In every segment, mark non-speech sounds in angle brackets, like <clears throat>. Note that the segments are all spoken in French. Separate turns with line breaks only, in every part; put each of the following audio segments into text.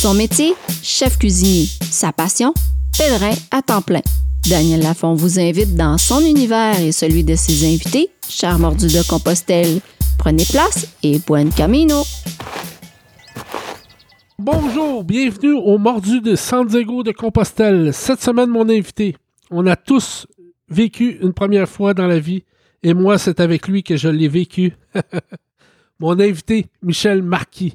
Son métier, chef cuisinier. Sa passion, pèlerin à temps plein. Daniel Lafont vous invite dans son univers et celui de ses invités, cher mordu de Compostelle. Prenez place et buen camino.
Bonjour, bienvenue au Mordu de San Diego de Compostelle. Cette semaine, mon invité, on a tous vécu une première fois dans la vie et moi, c'est avec lui que je l'ai vécu. <laughs> mon invité, Michel Marquis.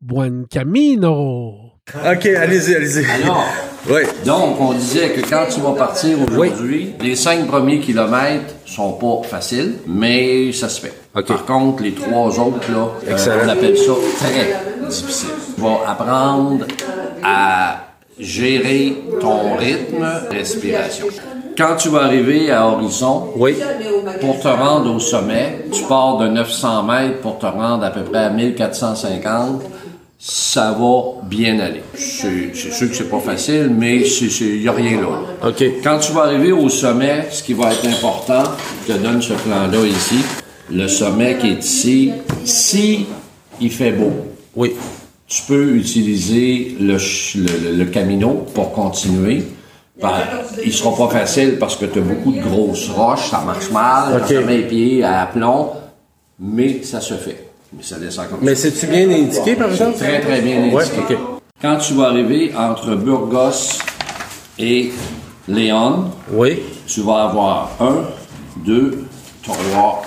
Buen camino.
OK, allez-y, allez-y.
Alors,
Oui.
donc, on disait que quand tu vas partir aujourd'hui, les cinq premiers kilomètres sont pas faciles, mais ça se fait. Par contre, les trois autres, là, euh, on appelle ça très difficile. Tu vas apprendre à gérer ton rythme, respiration. Quand tu vas arriver à Horizon,
Oui.
pour te rendre au sommet, tu pars de 900 mètres pour te rendre à peu près à 1450. Ça va bien aller. C'est sûr que c'est pas facile, mais il n'y a rien là.
OK.
Quand tu vas arriver au sommet, ce qui va être important, je te donne ce plan-là ici. Le sommet qui est ici, si il fait beau,
Oui.
tu peux utiliser le, le, camino pour continuer. Ben, il sera pas facile parce que tu as beaucoup de grosses roches, ça marche mal,
Ok.
ça met les pieds à plomb, mais ça se fait. Mais ça descend comme
Mais
ça.
c'est-tu bien indiqué, par exemple?
Très, très bien indiqué.
Ouais.
Quand tu vas arriver entre Burgos et Léon,
Oui.
tu vas avoir un, deux, trois,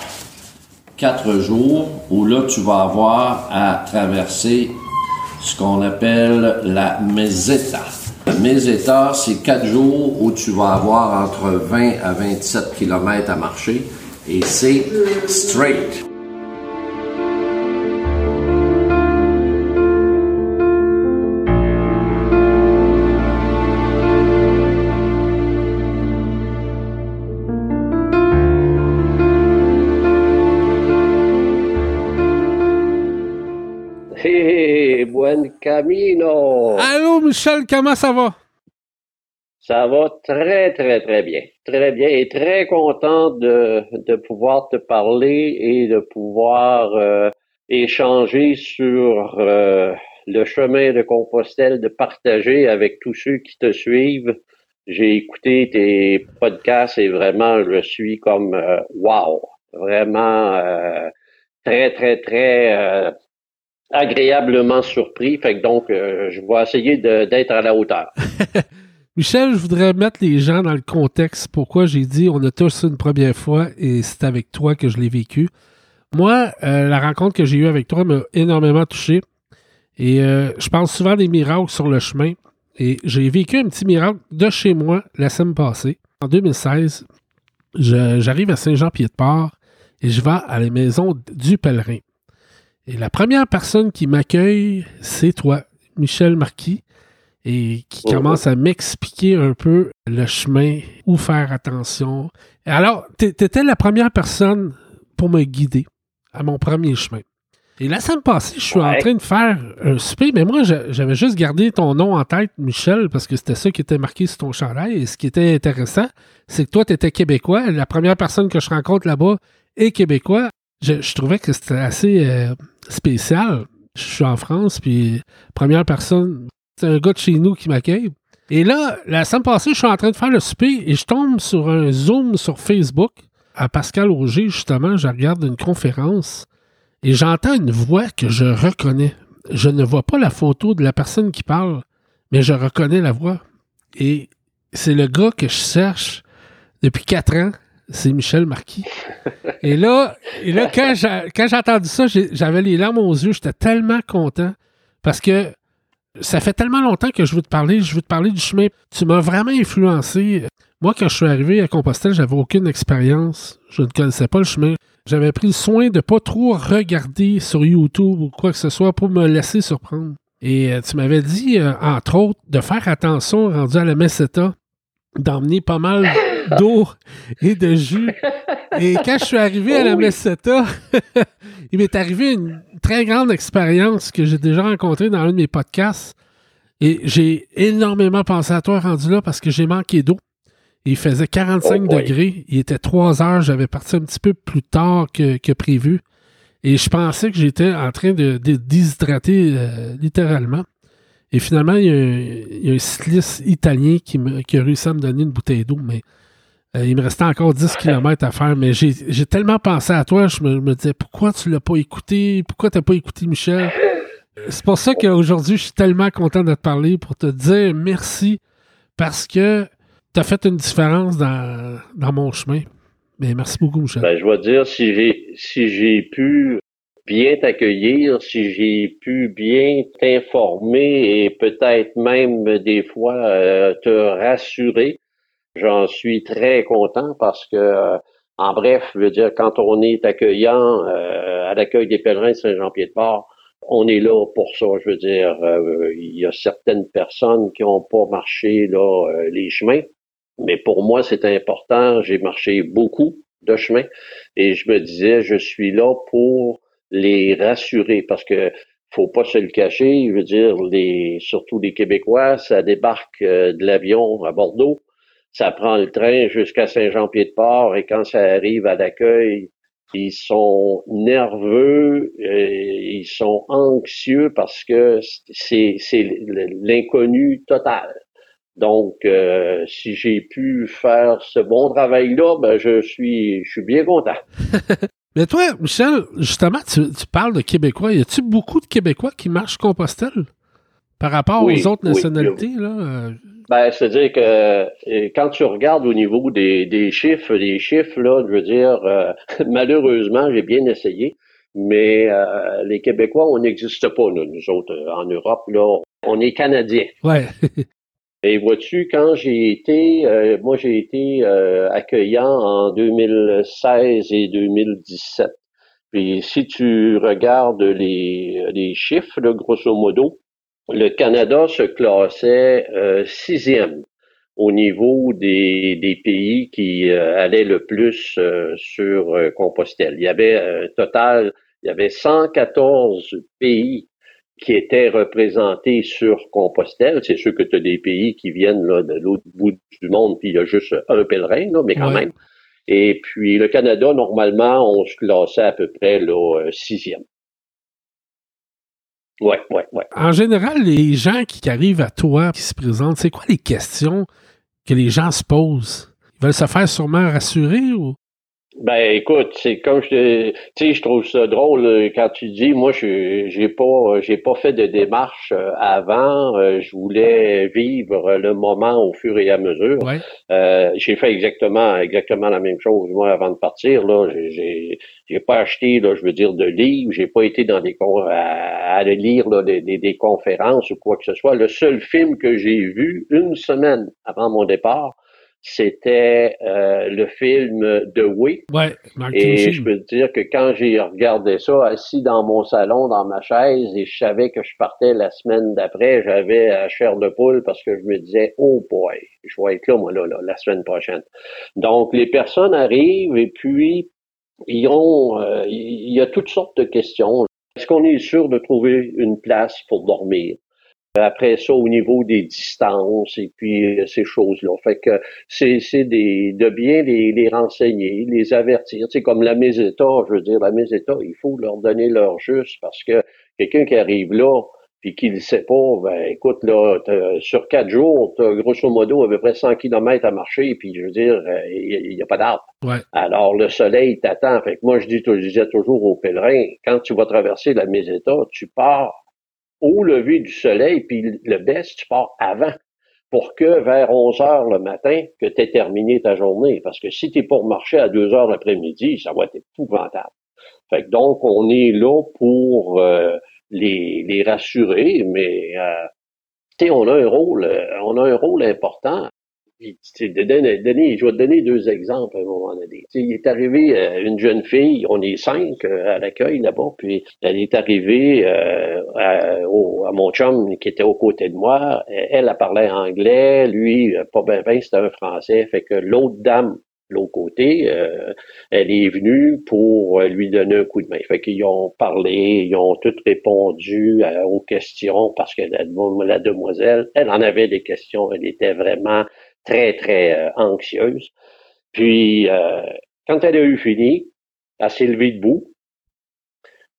quatre jours où là, tu vas avoir à traverser ce qu'on appelle la meseta. La meseta, c'est quatre jours où tu vas avoir entre 20 à 27 km à marcher et c'est straight.
Allô, Michel, comment ça va?
Ça va très, très, très bien. Très bien et très content de, de pouvoir te parler et de pouvoir euh, échanger sur euh, le chemin de Compostelle, de partager avec tous ceux qui te suivent. J'ai écouté tes podcasts et vraiment, je suis comme euh, wow! Vraiment très, très, très agréablement surpris. Fait que donc, euh, je vais essayer d'être à la hauteur. <laughs>
Michel, je voudrais mettre les gens dans le contexte pourquoi j'ai dit on a tous une première fois et c'est avec toi que je l'ai vécu. Moi, euh, la rencontre que j'ai eue avec toi m'a énormément touché et euh, je pense souvent des miracles sur le chemin et j'ai vécu un petit miracle de chez moi la semaine passée. En 2016, je- j'arrive à Saint-Jean-Pied-de-Port et je vais à la maison du pèlerin. Et la première personne qui m'accueille, c'est toi, Michel Marquis et qui
Oh.
commence à m'expliquer un peu le chemin, où faire attention. Alors, tu étais la première personne pour me guider à mon premier chemin. Et la semaine passée, je suis en train de faire un souper, mais moi, j'avais juste gardé ton nom en tête, Michel, parce que c'était ça qui était marqué sur ton chandail. Et ce qui était intéressant, c'est que toi, tu étais québécois. La première personne que je rencontre là-bas est québécois. Je, je trouvais que c'était assez euh, spécial. Je suis en France, puis première personne, c'est un gars de chez nous qui m'accueille. Et là, la semaine passée, je suis en train de faire le souper et je tombe sur un Zoom sur Facebook à Pascal Auger, justement. Je regarde une conférence et j'entends une voix que je reconnais. Je ne vois pas la photo de la personne qui parle, mais je reconnais la voix. Et c'est le gars que je cherche depuis quatre ans. C'est Michel Marquis. Et là, et là quand j'ai entendu ça, j'avais les larmes aux yeux. J'étais tellement content parce que ça fait tellement longtemps que je veux te parler. Je veux te parler du chemin. Tu m'as vraiment influencé. Moi, quand je suis arrivé à Compostelle, j'avais aucune expérience. Je ne connaissais pas le chemin. J'avais pris le soin de pas trop regarder sur YouTube ou quoi que ce soit pour me laisser surprendre. Et euh, tu m'avais dit, euh, entre autres, de faire attention rendu à la Meseta, d'emmener pas mal d'eau et de jus. Et quand je suis arrivé à la. Meseta, <laughs> il m'est arrivé une très grande expérience que j'ai déjà rencontrée dans un de mes podcasts. Et j'ai énormément pensé à toi rendu là parce que j'ai manqué d'eau. Il faisait 45
Oh boy.
degrés. Il était 3 heures. J'avais parti un petit peu plus tard que, que prévu. Et je pensais que j'étais en train de, de déshydrater euh, littéralement. Et finalement, il y a, un- il y a un cycliste italien qui, me- qui a réussi à me donner une bouteille d'eau, mais il me restait encore 10 km à faire. Mais j'ai tellement pensé à toi, je me, disais, pourquoi tu l'as pas écouté? Pourquoi tu n'as pas écouté Michel? C'est pour ça qu'aujourd'hui, je suis tellement content de te parler pour te dire merci parce que tu as fait une différence dans, mon chemin. Mais merci beaucoup, Michel.
Ben, je vais dire, si j'ai si j'ai pu bien t'accueillir, si j'ai pu bien t'informer et peut-être même des fois euh, te rassurer, j'en suis très content parce que, euh, en bref, je veux dire, quand on est accueillant euh, à l'accueil des pèlerins de Saint-Jean-Pied-de-Port, on est là pour ça. Je veux dire, euh, il y a certaines personnes qui n'ont pas marché là euh, les chemins, mais pour moi, c'est important. J'ai marché beaucoup de chemins et je me disais, je suis là pour les rassurer parce que faut pas se le cacher. Je veux dire, les, surtout les Québécois, ça débarque euh, de l'avion à Bordeaux, ça prend le train jusqu'à Saint-Jean-Pied-de-Port et quand ça arrive à l'accueil, ils sont nerveux, euh, ils sont anxieux parce que c'est l'inconnu total. Donc, euh, si j'ai pu faire ce bon travail-là, ben je suis je suis bien content. <laughs>
Mais toi, Michel, justement, tu, tu parles de Québécois. Y a-tu beaucoup de Québécois qui marchent Compostelle? Par rapport
Oui,
aux autres
oui,
nationalités? Là? euh,
Ben, c'est-à-dire que euh, quand tu regardes au niveau des, des chiffres, les chiffres, là, je veux dire, euh, <laughs> malheureusement, j'ai bien essayé, mais euh, les Québécois, on n'existe pas, nous, nous autres, euh, en Europe, là. On est Canadiens.
Ouais. <laughs>
Et vois-tu, quand j'ai été, euh, moi j'ai été euh, accueillant en 2016 et 2017. Puis si tu regardes les, les chiffres, là, grosso modo, le Canada se classait euh, sixième au niveau des, des pays qui euh, allaient le plus euh, sur euh, Compostelle. Il y avait un total, il y avait 114 pays qui étaient représentés sur Compostelle. C'est sûr que tu as des pays qui viennent là, de l'autre bout du monde, puis il y a juste un pèlerin, là, mais quand
Ouais.
même. Et puis le Canada, normalement, on se classait à peu près là, sixième. Ouais, ouais, ouais.
En général, les gens qui arrivent à toi, qui se présentent, c'est quoi les questions que les gens se posent? Ils veulent se faire sûrement rassurer ou?
Ben écoute, c'est comme je te- tu sais, je trouve ça drôle euh, quand tu dis moi je j'ai pas j'ai pas fait de démarche euh, avant, euh, je voulais vivre le moment au fur et à mesure.
Ouais.
Euh, j'ai fait exactement exactement la même chose moi avant de partir là, j'ai j'ai pas acheté là, je veux dire de livres, j'ai pas été dans des à, à lire là, des, des, des conférences ou quoi que ce soit. Le seul film que j'ai vu une semaine avant mon départ, c'était euh, le film The Way
Ouais, Martin
et
Sheen.
je peux te dire que quand j'ai regardé ça, assis dans mon salon, dans ma chaise, et je savais que je partais la semaine d'après, j'avais la chair de poule parce que je me disais, oh boy, je vais être là, moi, là, là, la semaine prochaine. Donc, les personnes arrivent et puis, ils ont, euh, il y a toutes sortes de questions. Est-ce qu'on est sûr de trouver une place pour dormir? Après ça, au niveau des distances et puis euh, ces choses-là. Fait que c'est c'est des de bien les, les renseigner, les avertir. C'est comme la Méseta, je veux dire, la Méseta, il faut leur donner leur juste parce que quelqu'un qui arrive là puis qui ne sait pas, ben écoute, là, t'as- sur quatre jours, tu as grosso modo à peu près 100 kilomètres à marcher, puis je veux dire, euh, il n'y a pas d'arbre.
Ouais.
Alors, le soleil t'attend. Fait que moi, je dis, je disais toujours aux pèlerins, quand tu vas traverser la Méseta, tu pars au lever du soleil, puis le best, tu pars avant pour que vers 11 heures le matin, que tu aies terminé ta journée. Parce que si tu es pour marcher à 2 heures l'après-midi, ça va être épouvantable. Fait que donc, on est là pour euh, les, les rassurer, mais euh, on a un rôle, euh, on a un rôle important. Je vais te donner deux exemples à un moment donné. Il est arrivé euh, une jeune fille, on est cinq euh, à l'accueil là-bas, puis elle est arrivée euh, à, mon chum qui était aux côtés de moi. Elle, elle parlait anglais, lui, euh, pas bien, ben, c'était un français. Fait que l'autre dame, l'autre côté, elle est venue pour lui donner un coup de main. Fait qu'ils ont parlé, ils ont toutes répondu aux questions parce que la demoiselle, elle en avait des questions, elle était vraiment très, très euh, anxieuse. Puis, euh, quand elle a eu fini, elle s'est levée debout,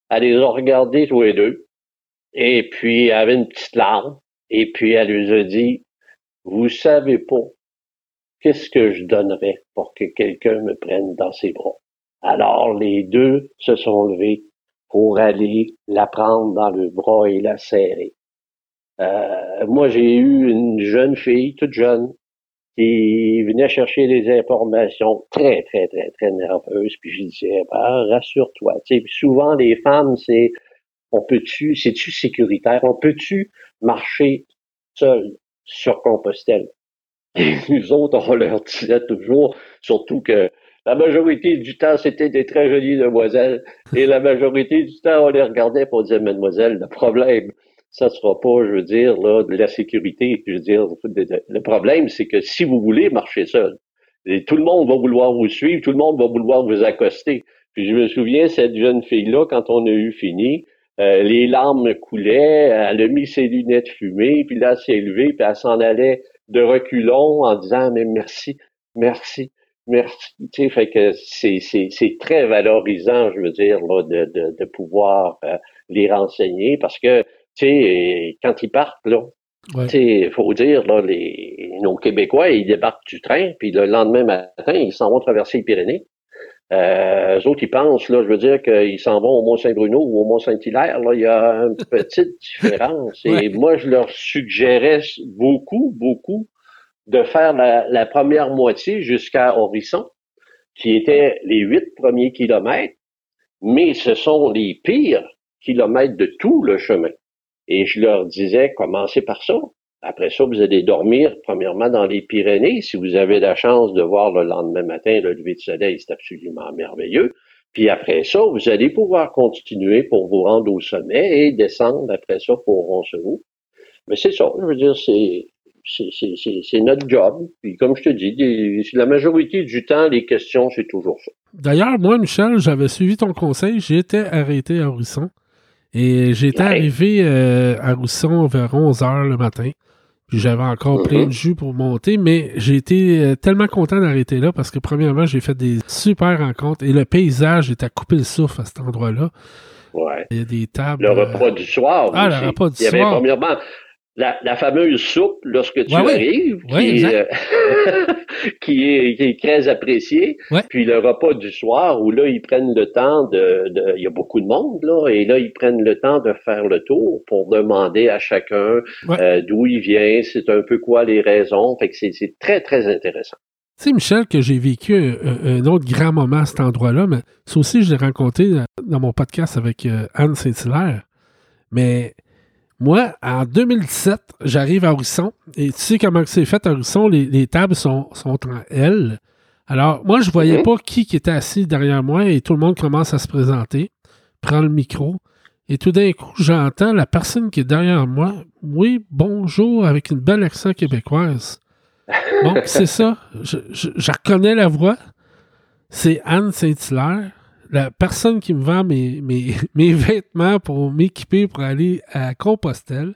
elle les a regardés tous les deux, et puis elle avait une petite larme, Et puis elle lui a dit, vous savez pas qu'est-ce que je donnerais pour que quelqu'un me prenne dans ses bras. Alors les deux se sont levés pour aller la prendre dans le bras et la serrer. Euh, moi, j'ai eu une jeune fille, toute jeune, qui venait chercher des informations très, très, très, très nerveuses. Puis je disais, bah, rassure-toi. souvent, les femmes, c'est, on peut-tu, c'est-tu sécuritaire? On peut-tu marcher seul sur Compostelle? Et <laughs> nous autres, on leur disait toujours, surtout que la majorité du temps, c'était des très jolies demoiselles. Et la majorité du temps, on les regardait pour dire, mademoiselle, le problème, ça sera pas, je veux dire, là, de la sécurité. Je veux dire, le problème, c'est que si vous voulez marcher seul, tout le monde va vouloir vous suivre, tout le monde va vouloir vous accoster. Puis je me souviens, cette jeune fille-là, quand on a eu fini, euh, les larmes coulaient, elle a mis ses lunettes fumées, puis là, elle s'est levée, puis elle s'en allait de reculons en disant, mais merci, merci, merci. Tu sais, fait que c'est, c'est, c'est très valorisant, je veux dire, là, de, de, de pouvoir euh, les renseigner, parce que tu sais, quand ils partent, là, il faut dire, là, les, nos Québécois, ils débarquent du train, puis le lendemain matin, ils s'en vont traverser les Pyrénées. Euh, eux autres, ils pensent, là, je veux dire qu'ils s'en vont au Mont-Saint-Bruno ou au Mont-Saint-Hilaire. Là, il y a une <laughs> petite différence. Et moi, je leur suggérais beaucoup, beaucoup de faire la, la première moitié jusqu'à Horizon, qui étaient les huit premiers kilomètres, mais ce sont les pires kilomètres de tout le chemin. Et je leur disais, commencez par ça. Après ça, vous allez dormir premièrement dans les Pyrénées. Si vous avez la chance de voir le lendemain matin le lever de soleil, c'est absolument merveilleux. Puis après ça, vous allez pouvoir continuer pour vous rendre au sommet et descendre après ça pour Roncevaux. Mais c'est ça, je veux dire, c'est c'est notre job. Puis comme je te dis, la majorité du temps, les questions, c'est toujours ça.
D'ailleurs, moi, Michel, j'avais suivi ton conseil. J'étais arrêté à Horizon. Et j'étais arrivé euh, à Rousson vers 11 h le matin. Puis j'avais encore plein de mm-hmm. jus pour monter, mais j'ai été euh, tellement content d'arrêter là parce que premièrement, j'ai fait des super rencontres et le paysage est à couper le souffle à cet endroit-là.
Ouais.
Il y a des tables.
Le repas du soir.
Ah, le repas du soir. Il y avait
premièrement la, fameuse soupe lorsque tu arrives, euh, <laughs> qui, est, qui, est, très appréciée. Puis le repas du soir où là ils prennent le temps de, de, il y a beaucoup de monde là, et là ils prennent le temps de faire le tour pour demander à chacun euh, d'où il vient, c'est un peu quoi les raisons. Fait que c'est très très intéressant.
Tu sais, Michel, que j'ai vécu un, autre grand moment à cet endroit-là, mais ça aussi, je l'ai rencontré dans mon podcast avec euh, Anne Saint-Hilaire. Mais moi, en 2017, j'arrive à Horisson et tu sais comment c'est fait à Horisson, les, tables sont, sont, en L. Alors, moi, je voyais pas qui, qui était assis derrière moi et tout le monde commence à se présenter, prend le micro et tout d'un coup, j'entends la personne qui est derrière moi, oui, bonjour, avec une belle accent québécoise. Bon, <laughs> c'est ça. Je, je, reconnais la voix. C'est Anne Saint-Hilaire la personne qui me vend mes, <laughs> mes, vêtements pour m'équiper pour aller à Compostelle,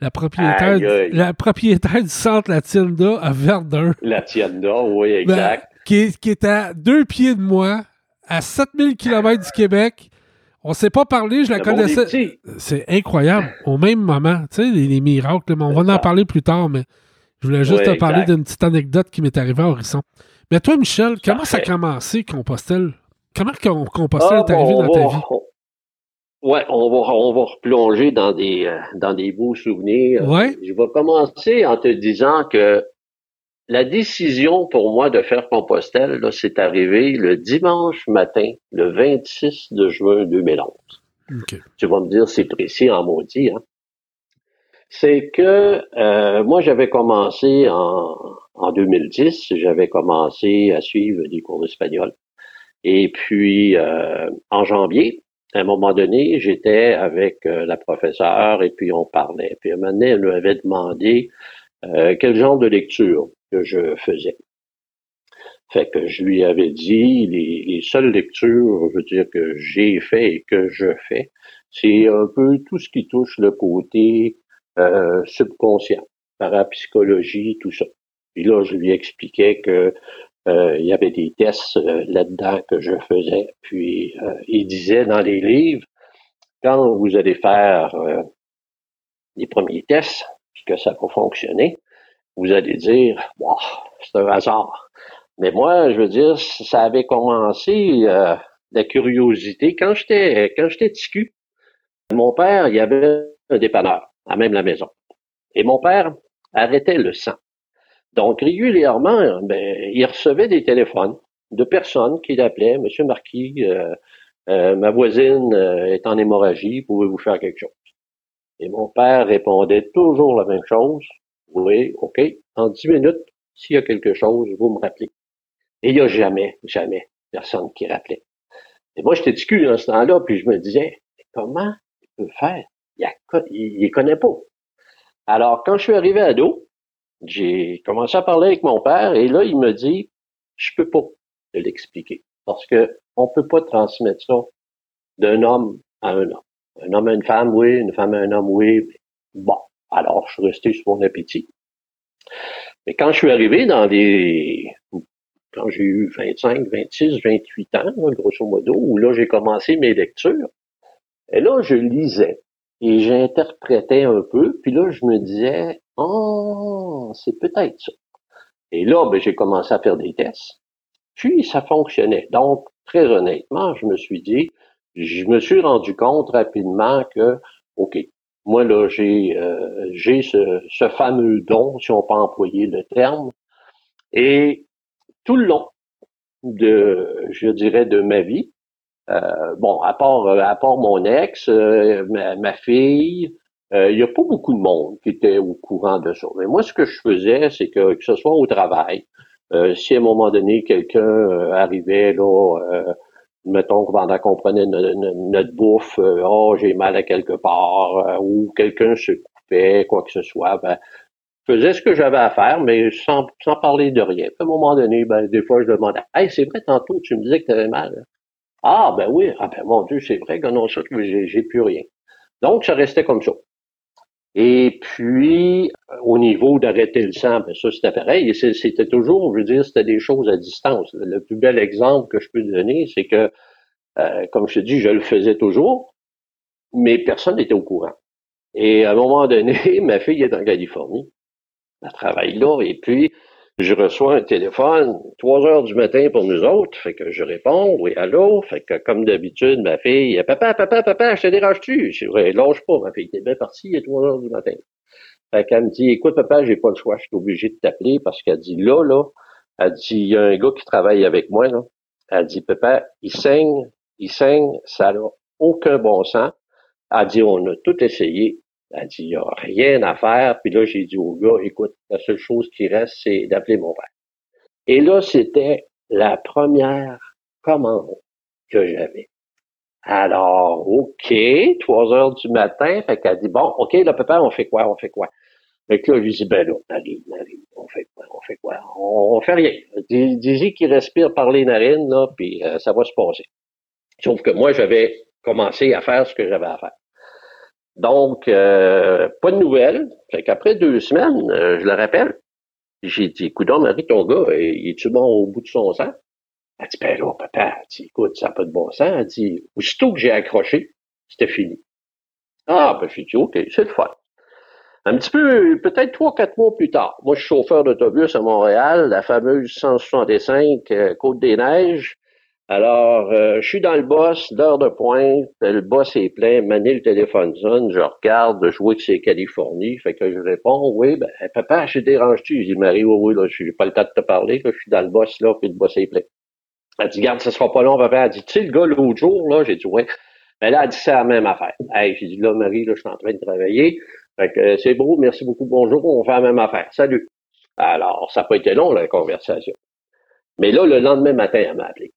la propriétaire, la propriétaire du centre La Tienda à Verdun.
La Tienda, oui, ben, exact.
qui, qui, est à deux pieds de moi, à 7000 km du Québec. On ne s'est pas parlé, je la connaissais. C'est incroyable. Au même moment, tu sais, les, miracles, mais on va en parler plus tard, mais je voulais juste te parler d'une petite anecdote qui m'est arrivée à Horizon. Mais toi, Michel, comment ça a commencé, Compostelle? Comment Compostelle est arrivé dans ta vie?
Ouais, on va, on va replonger dans des, euh, dans des beaux souvenirs.
Ouais.
Je vais commencer en te disant que la décision pour moi de faire Compostelle, c'est arrivé le dimanche matin, le 26 de juin 2011. Tu vas me dire, c'est précis en maudit. Hein? C'est que euh, moi, j'avais commencé en, en 2010, j'avais commencé à suivre des cours d'espagnol. Et puis, euh, en janvier, à un moment donné, j'étais avec euh, la professeure et puis on parlait. Puis à un moment donné, elle m'avait demandé euh, quel genre de lecture que je faisais. Fait que je lui avais dit les, les seules lectures, je veux dire, que j'ai fait et que je fais, c'est un peu tout ce qui touche le côté euh, subconscient, parapsychologie, tout ça. Puis là, je lui expliquais que il y avait des tests euh, là-dedans que je faisais. Puis euh, il disait dans les livres, quand vous allez faire les premiers tests, puis que ça va fonctionner, vous allez dire, wow, c'est un hasard. Mais moi, je veux dire, ça avait commencé euh, la curiosité quand j'étais quand j'étais ticu. Mon père, il y avait un dépanneur à même la maison. Et mon père arrêtait le sang. Donc régulièrement, ben, il recevait des téléphones de personnes qui l'appelaient, Monsieur Marquis, euh, euh, ma voisine euh, est en hémorragie, pouvez-vous faire quelque chose? Et mon père répondait toujours la même chose. Oui, OK. En dix minutes, s'il y a quelque chose, vous me rappelez. Et il n'y a jamais, jamais personne qui rappelait. Et moi, j'étais discuté dans ce temps-là, puis je me disais, comment il peut faire? Il ne connaît pas. Alors, quand je suis arrivé à dos, j'ai commencé à parler avec mon père, et là, il me dit, je peux pas te l'expliquer. Parce que on peut pas transmettre ça d'un homme à un homme. Un homme à une femme, oui, une femme à un homme, oui. Bon, alors je suis resté sur mon appétit. Mais quand je suis arrivé dans des... Quand j'ai eu 25, 26, 28 ans, grosso modo, où là j'ai commencé mes lectures, et là je lisais et j'interprétais un peu, puis là je me disais, oh, c'est peut-être ça. Et là, ben, j'ai commencé à faire des tests. Puis ça fonctionnait. Donc, très honnêtement, je me suis dit, je me suis rendu compte rapidement que, OK, moi là, j'ai euh, j'ai ce, ce, fameux don, si on peut employer le terme, et tout le long de, je dirais, de ma vie, euh, bon, à part à part mon ex, euh, ma, fille, il n'y a pas beaucoup de monde qui était au courant de ça. Mais moi, ce que je faisais, c'est que que ce soit au travail, si à un moment donné quelqu'un arrivait là mettons que pendant qu'on prenait notre, bouffe, euh, oh j'ai mal à quelque part, euh, ou quelqu'un se coupait, quoi que ce soit, ben, je faisais ce que j'avais à faire, mais sans, sans parler de rien. à un moment donné, ben, des fois, je demandais, hey, c'est vrai, tantôt, tu me disais que tu avais mal. Ah, ben oui, ah ben mon Dieu, c'est vrai que non, j'ai plus rien. Donc, ça restait comme ça. Et puis, au niveau d'arrêter le sang, ben ça, c'était pareil. C'était toujours, je veux dire, c'était des choses à distance. Le plus bel exemple que je peux donner, c'est que, euh, comme je te dis, je le faisais toujours, mais personne n'était au courant. Et à un moment donné, <laughs> ma fille est en Californie. Elle travaille là, et puis, je reçois un téléphone, 3 heures du matin pour nous autres, fait que je réponds, oui, allô, fait que comme d'habitude, ma fille, papa, papa, papa, je te dérange-tu? Je dis, lâche pas, ma fille, t'es bien partie, il est 3 heures du matin. Fait qu'elle me dit, écoute, papa, j'ai pas le choix, je suis obligé de t'appeler parce qu'elle dit, là, là, elle dit, il y a un gars qui travaille avec moi, là. Elle dit, papa, il saigne, il saigne, ça n'a aucun bon sens. Elle dit, on a tout essayé, elle dit, il n'y a rien à faire. Puis là, j'ai dit au gars, écoute, la seule chose qui reste, c'est d'appeler mon père. Et là, c'était la première commande que j'avais. Alors, OK, trois heures du matin, fait qu'elle dit, bon, OK, là, papa, on fait quoi, on fait quoi? Fait que là, je lui dis, ben là, on fait quoi, on fait quoi? On, fait rien. Dis-y qu'il respire par les narines, là, puis euh, ça va se passer. Sauf que moi, j'avais commencé à faire ce que j'avais à faire. Donc, euh, pas de nouvelles. Fait qu'après deux semaines, euh, je le rappelle. J'ai dit, écoute, Marie, ton gars, il est-tu bon au bout de son sang? Elle dit, ben là, papa, elle dit, écoute, ça n'a pas de bon sens. Elle dit, aussitôt que j'ai accroché, c'était fini. Ah, ben, j'ai dit, OK, c'est le fun. Un petit peu, peut-être trois, quatre mois plus tard. Moi, je suis chauffeur d'autobus à Montréal, la fameuse 165 euh, Côte-des-Neiges. Alors, euh, je suis dans le boss, l'heure de pointe, le boss est plein, mané le téléphone sonne, je regarde, je vois que c'est Californie, fait que je réponds, oui, ben, papa, je dérange-tu? Je dis, Marie, oui, oui, là, j'ai pas le temps de te parler, je suis dans le boss, là, puis le boss est plein. Elle dit, garde, ça sera pas long, papa. Elle dit, tu sais, le gars, l'autre jour, là, j'ai dit, ouais. Mais là, elle dit, c'est la même affaire. Hey, j'ai dit, là, Marie, là, je suis en train de travailler. Fait que, c'est beau, merci beaucoup, bonjour, on fait la même affaire. Salut. Alors, ça n'a pas été long, la conversation. Mais là, le lendemain matin, elle m'a appelé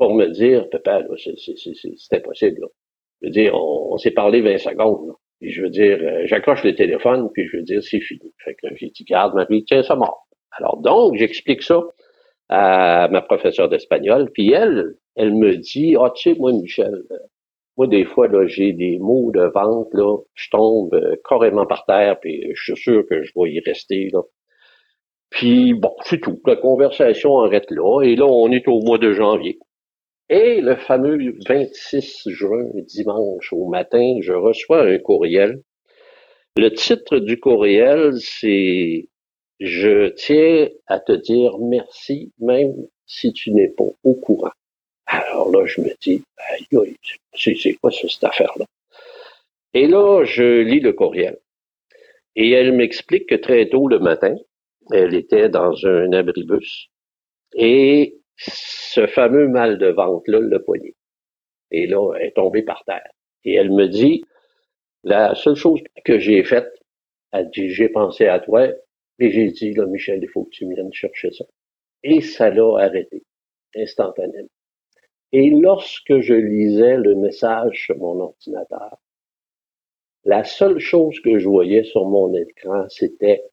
pour me dire, papa, c'est impossible. Là. Je veux dire, on, s'est parlé 20 secondes. Là. Puis je veux dire, euh, j'accroche le téléphone, puis je veux dire, c'est fini. Fait que j'ai dit, garde, Marie, tiens, ça mort. Alors donc, j'explique ça à ma professeure d'espagnol, puis elle, elle me dit, ah, tu sais, moi, Michel, euh, moi, des fois, là, j'ai des mots de vente, là, je tombe euh, carrément par terre, puis je suis sûr que je vais y rester, là. Puis, bon, c'est tout. La conversation arrête là, et là, on est au mois de janvier. Et le fameux 26 juin, dimanche au matin, je reçois un courriel Le titre du courriel, c'est Je tiens à te dire merci, même si tu n'es pas au courant. Alors là, je me dis, c'est quoi cette affaire-là? Et là, je lis le courriel. Et elle m'explique que très tôt le matin, elle était dans un abribus et ce fameux mal de ventre-là le poignet. Et là, elle est tombée par terre. Et elle me dit, la seule chose que j'ai faite, elle dit, j'ai pensé à toi et j'ai dit, là, Michel, il faut que tu viennes chercher ça. Et ça l'a arrêté, instantanément. Et lorsque je lisais le message sur mon ordinateur, la seule chose que je voyais sur mon écran, c'était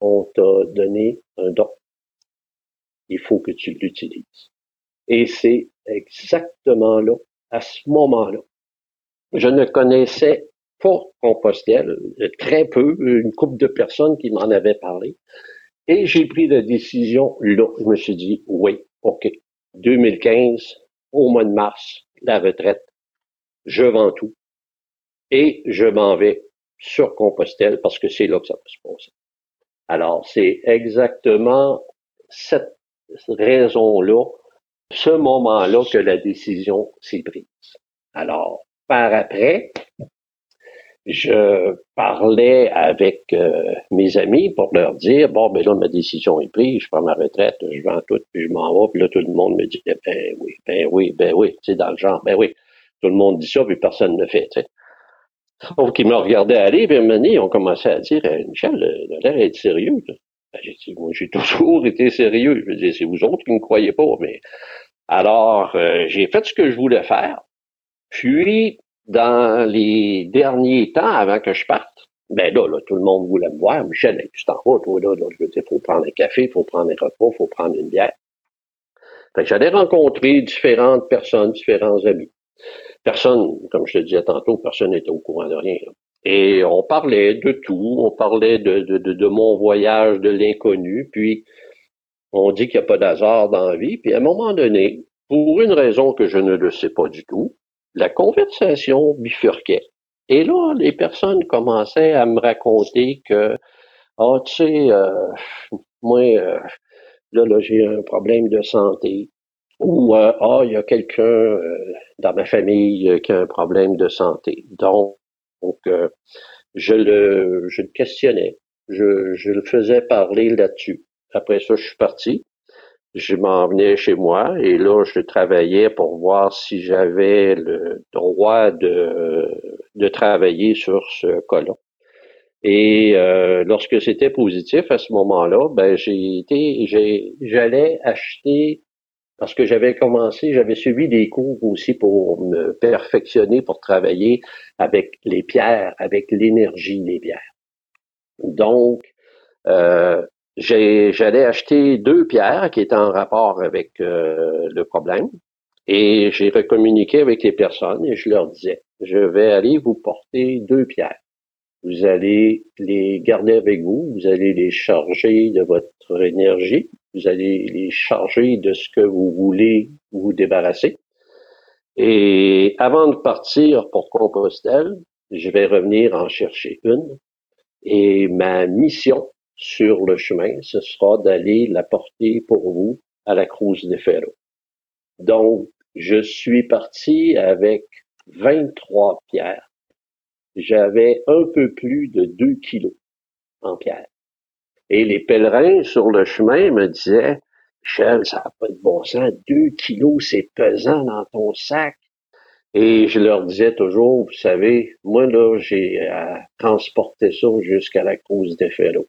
on t'a donné un don. Il faut que tu l'utilises. Et c'est exactement là, à ce moment-là. Je ne connaissais pas Compostelle, très peu, une couple de personnes qui m'en avaient parlé. Et j'ai pris la décision là. Je me suis dit, oui, OK. 2015, au mois de mars, la retraite, je vends tout et je m'en vais sur Compostelle parce que c'est là que ça va se passer. Alors, c'est exactement cette raison-là, ce moment-là que la décision s'est prise. Alors, par après, je parlais avec euh, mes amis pour leur dire bon ben là ma décision est prise, je prends ma retraite, je vends tout puis je m'en vais puis là tout le monde me dit ben oui, ben oui, ben oui, c'est dans le genre, ben oui, tout le monde dit ça puis personne ne le fait. sais. Sauf qu'ils me regardaient aller, puis à ils ont commencé à dire Michel, a l'air d'être sérieux. Ben, j'ai toujours été sérieux. Je dire, c'est vous autres qui ne croyez pas, mais alors euh, j'ai fait ce que je voulais faire. Puis, dans les derniers temps, avant que je parte, ben là, là, tout le monde voulait me voir. Michel, tu t'en vas, toi, là, là, je veux dire, faut prendre un café, faut prendre un repas, faut prendre une bière. J'allais rencontrer différentes personnes, différents amis. Personne, comme je te disais tantôt, personne n'était au courant de rien. Et on parlait de tout, on parlait de, de, de, mon voyage, de l'inconnu, puis on dit qu'il n'y a pas d'hasard dans la vie, puis à un moment donné, pour une raison que je ne le sais pas du tout, la conversation bifurquait. Et là, les personnes commençaient à me raconter que, ah, oh, tu sais, euh, moi, euh, là, là j'ai un problème de santé ou euh, ah, il y a quelqu'un euh, dans ma famille euh, qui a un problème de santé. Donc, je le je le questionnais, je, je le faisais parler là-dessus. Après ça, je suis parti. Je m'en venais chez moi et là, je travaillais pour voir si j'avais le droit de, de travailler sur ce cas-là. Et lorsque c'était positif à ce moment-là, ben j'ai été, j'allais acheter parce que j'avais commencé, j'avais suivi des cours aussi pour me perfectionner, pour travailler avec les pierres, avec l'énergie des pierres. Donc, euh, j'allais acheter deux pierres qui étaient en rapport avec euh, le problème et j'ai recommuniqué avec les personnes et je leur disais, je vais aller vous porter deux pierres. Vous allez les garder avec vous, vous allez les charger de votre énergie, vous allez les charger de ce que vous voulez vous débarrasser. Et avant de partir pour Compostelle, je vais revenir en chercher une. Et ma mission sur le chemin, ce sera d'aller la porter pour vous à la Cruz de Ferro. Donc, je suis parti avec 23 pierres. J'avais un peu plus de 2 kilos en pierres. Et les pèlerins sur le chemin me disaient, Michel, ça n'a pas de bon sens, deux kilos, c'est pesant dans ton sac. Et je leur disais toujours, vous savez, moi, là, j'ai à transporter ça jusqu'à la cause des féros.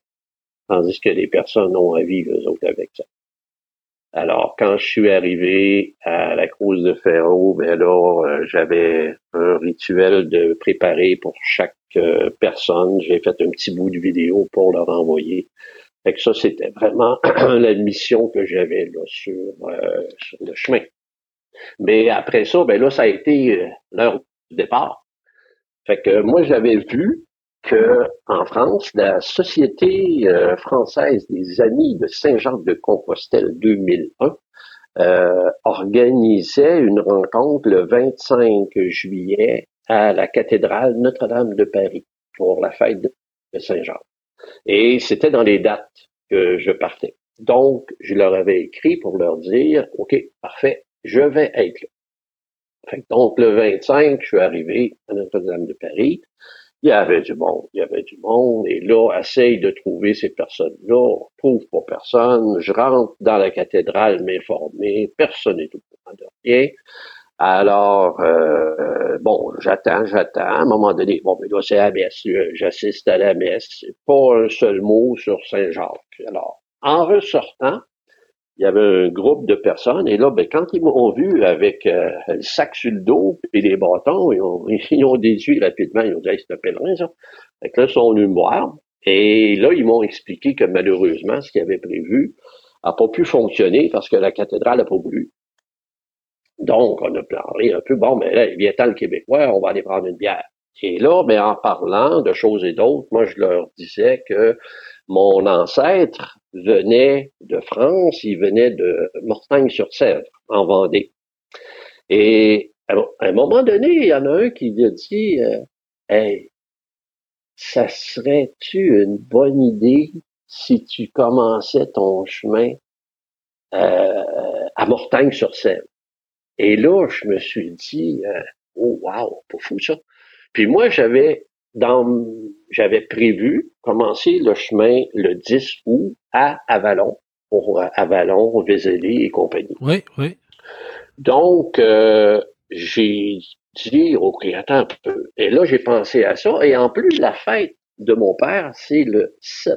Tandis que les personnes ont à vivre, eux autres, avec ça. Alors, quand je suis arrivé à la cause de Ferro, ben là, euh, j'avais un rituel de préparer pour chaque euh, personne. J'ai fait un petit bout de vidéo pour leur envoyer. Fait que ça, c'était vraiment <clears throat> la mission que j'avais là sur, euh, sur, le chemin. Mais après ça, ben là, ça a été l'heure du départ. Fait que moi, j'avais vu que en France, la Société euh, française des Amis de Saint-Jacques-de-Compostelle 2001 euh, organisait une rencontre le 25 juillet à la cathédrale Notre-Dame de Paris pour la fête de Saint-Jean. Et c'était dans les dates que je partais. Donc, je leur avais écrit pour leur dire, OK, parfait, je vais être là. donc, le 25, je suis arrivé à Notre-Dame de Paris. Il y avait du monde, il y avait du monde. Et là, essaye de trouver ces personnes-là. On trouve pas personne. Je rentre dans la cathédrale m'informer. Personne n'est au courant de rien. Alors, euh, bon, j'attends, j'attends. À un moment donné, bon, mais là, c'est la messe. J'assiste à la messe. Pas un seul mot sur Saint-Jacques. Alors, en ressortant, il y avait un groupe de personnes, et là, ben, quand ils m'ont vu avec euh, le sac sur le dos et les bâtons, ils ont, <laughs> ils ont déduit rapidement, ils ont dit hey, c'est un pèlerin, ça. Fait que là, ils sont venus me voir. Et là, ils m'ont expliqué que malheureusement, ce qu'ils avaient prévu n'a pas pu fonctionner parce que la cathédrale n'a pas voulu. Donc, on a parlé un peu, bon, mais là, il vient tant le Québécois, on va aller prendre une bière. Et là, ben, en parlant de choses et d'autres, moi, je leur disais que mon ancêtre venait de France, il venait de Mortagne-sur-Sèvre, en Vendée. Et à un moment donné, il y en a un qui a dit euh, Hey, ça serait-tu une bonne idée si tu commençais ton chemin euh, à Mortagne-sur-Sèvre? Et là, je me suis dit euh, Oh wow, pas fou ça. Puis moi, j'avais dans j'avais prévu commencer le chemin le 10 août à Avalon, pour euh, Avalon, Vézelay et compagnie.
Oui, oui.
Donc, euh, j'ai dit, OK, attends un peu. Et là, j'ai pensé à ça. Et en plus, la fête de mon père, c'est le 7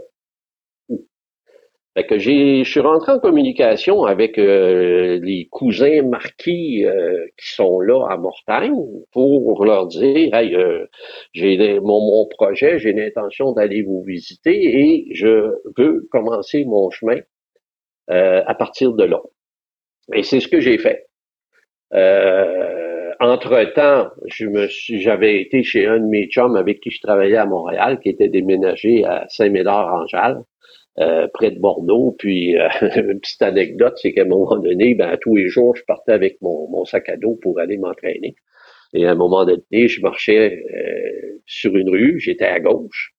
fait que j'ai, je suis rentré en communication avec euh, les cousins marquis euh, qui sont là à Mortagne pour leur dire, hey, euh, j'ai mon, mon projet, j'ai l'intention d'aller vous visiter et je veux commencer mon chemin à partir de là. Et c'est ce que j'ai fait. entre-temps, je me suis, j'avais été chez un de mes chums avec qui je travaillais à Montréal, qui était déménagé à Saint-Médard-en-Jalles. Euh, près de Bordeaux. Puis euh, <laughs> une petite anecdote, c'est qu'à un moment donné, ben, tous les jours, je partais avec mon, mon sac à dos pour aller m'entraîner. Et à un moment donné, je marchais euh, sur une rue, j'étais à gauche.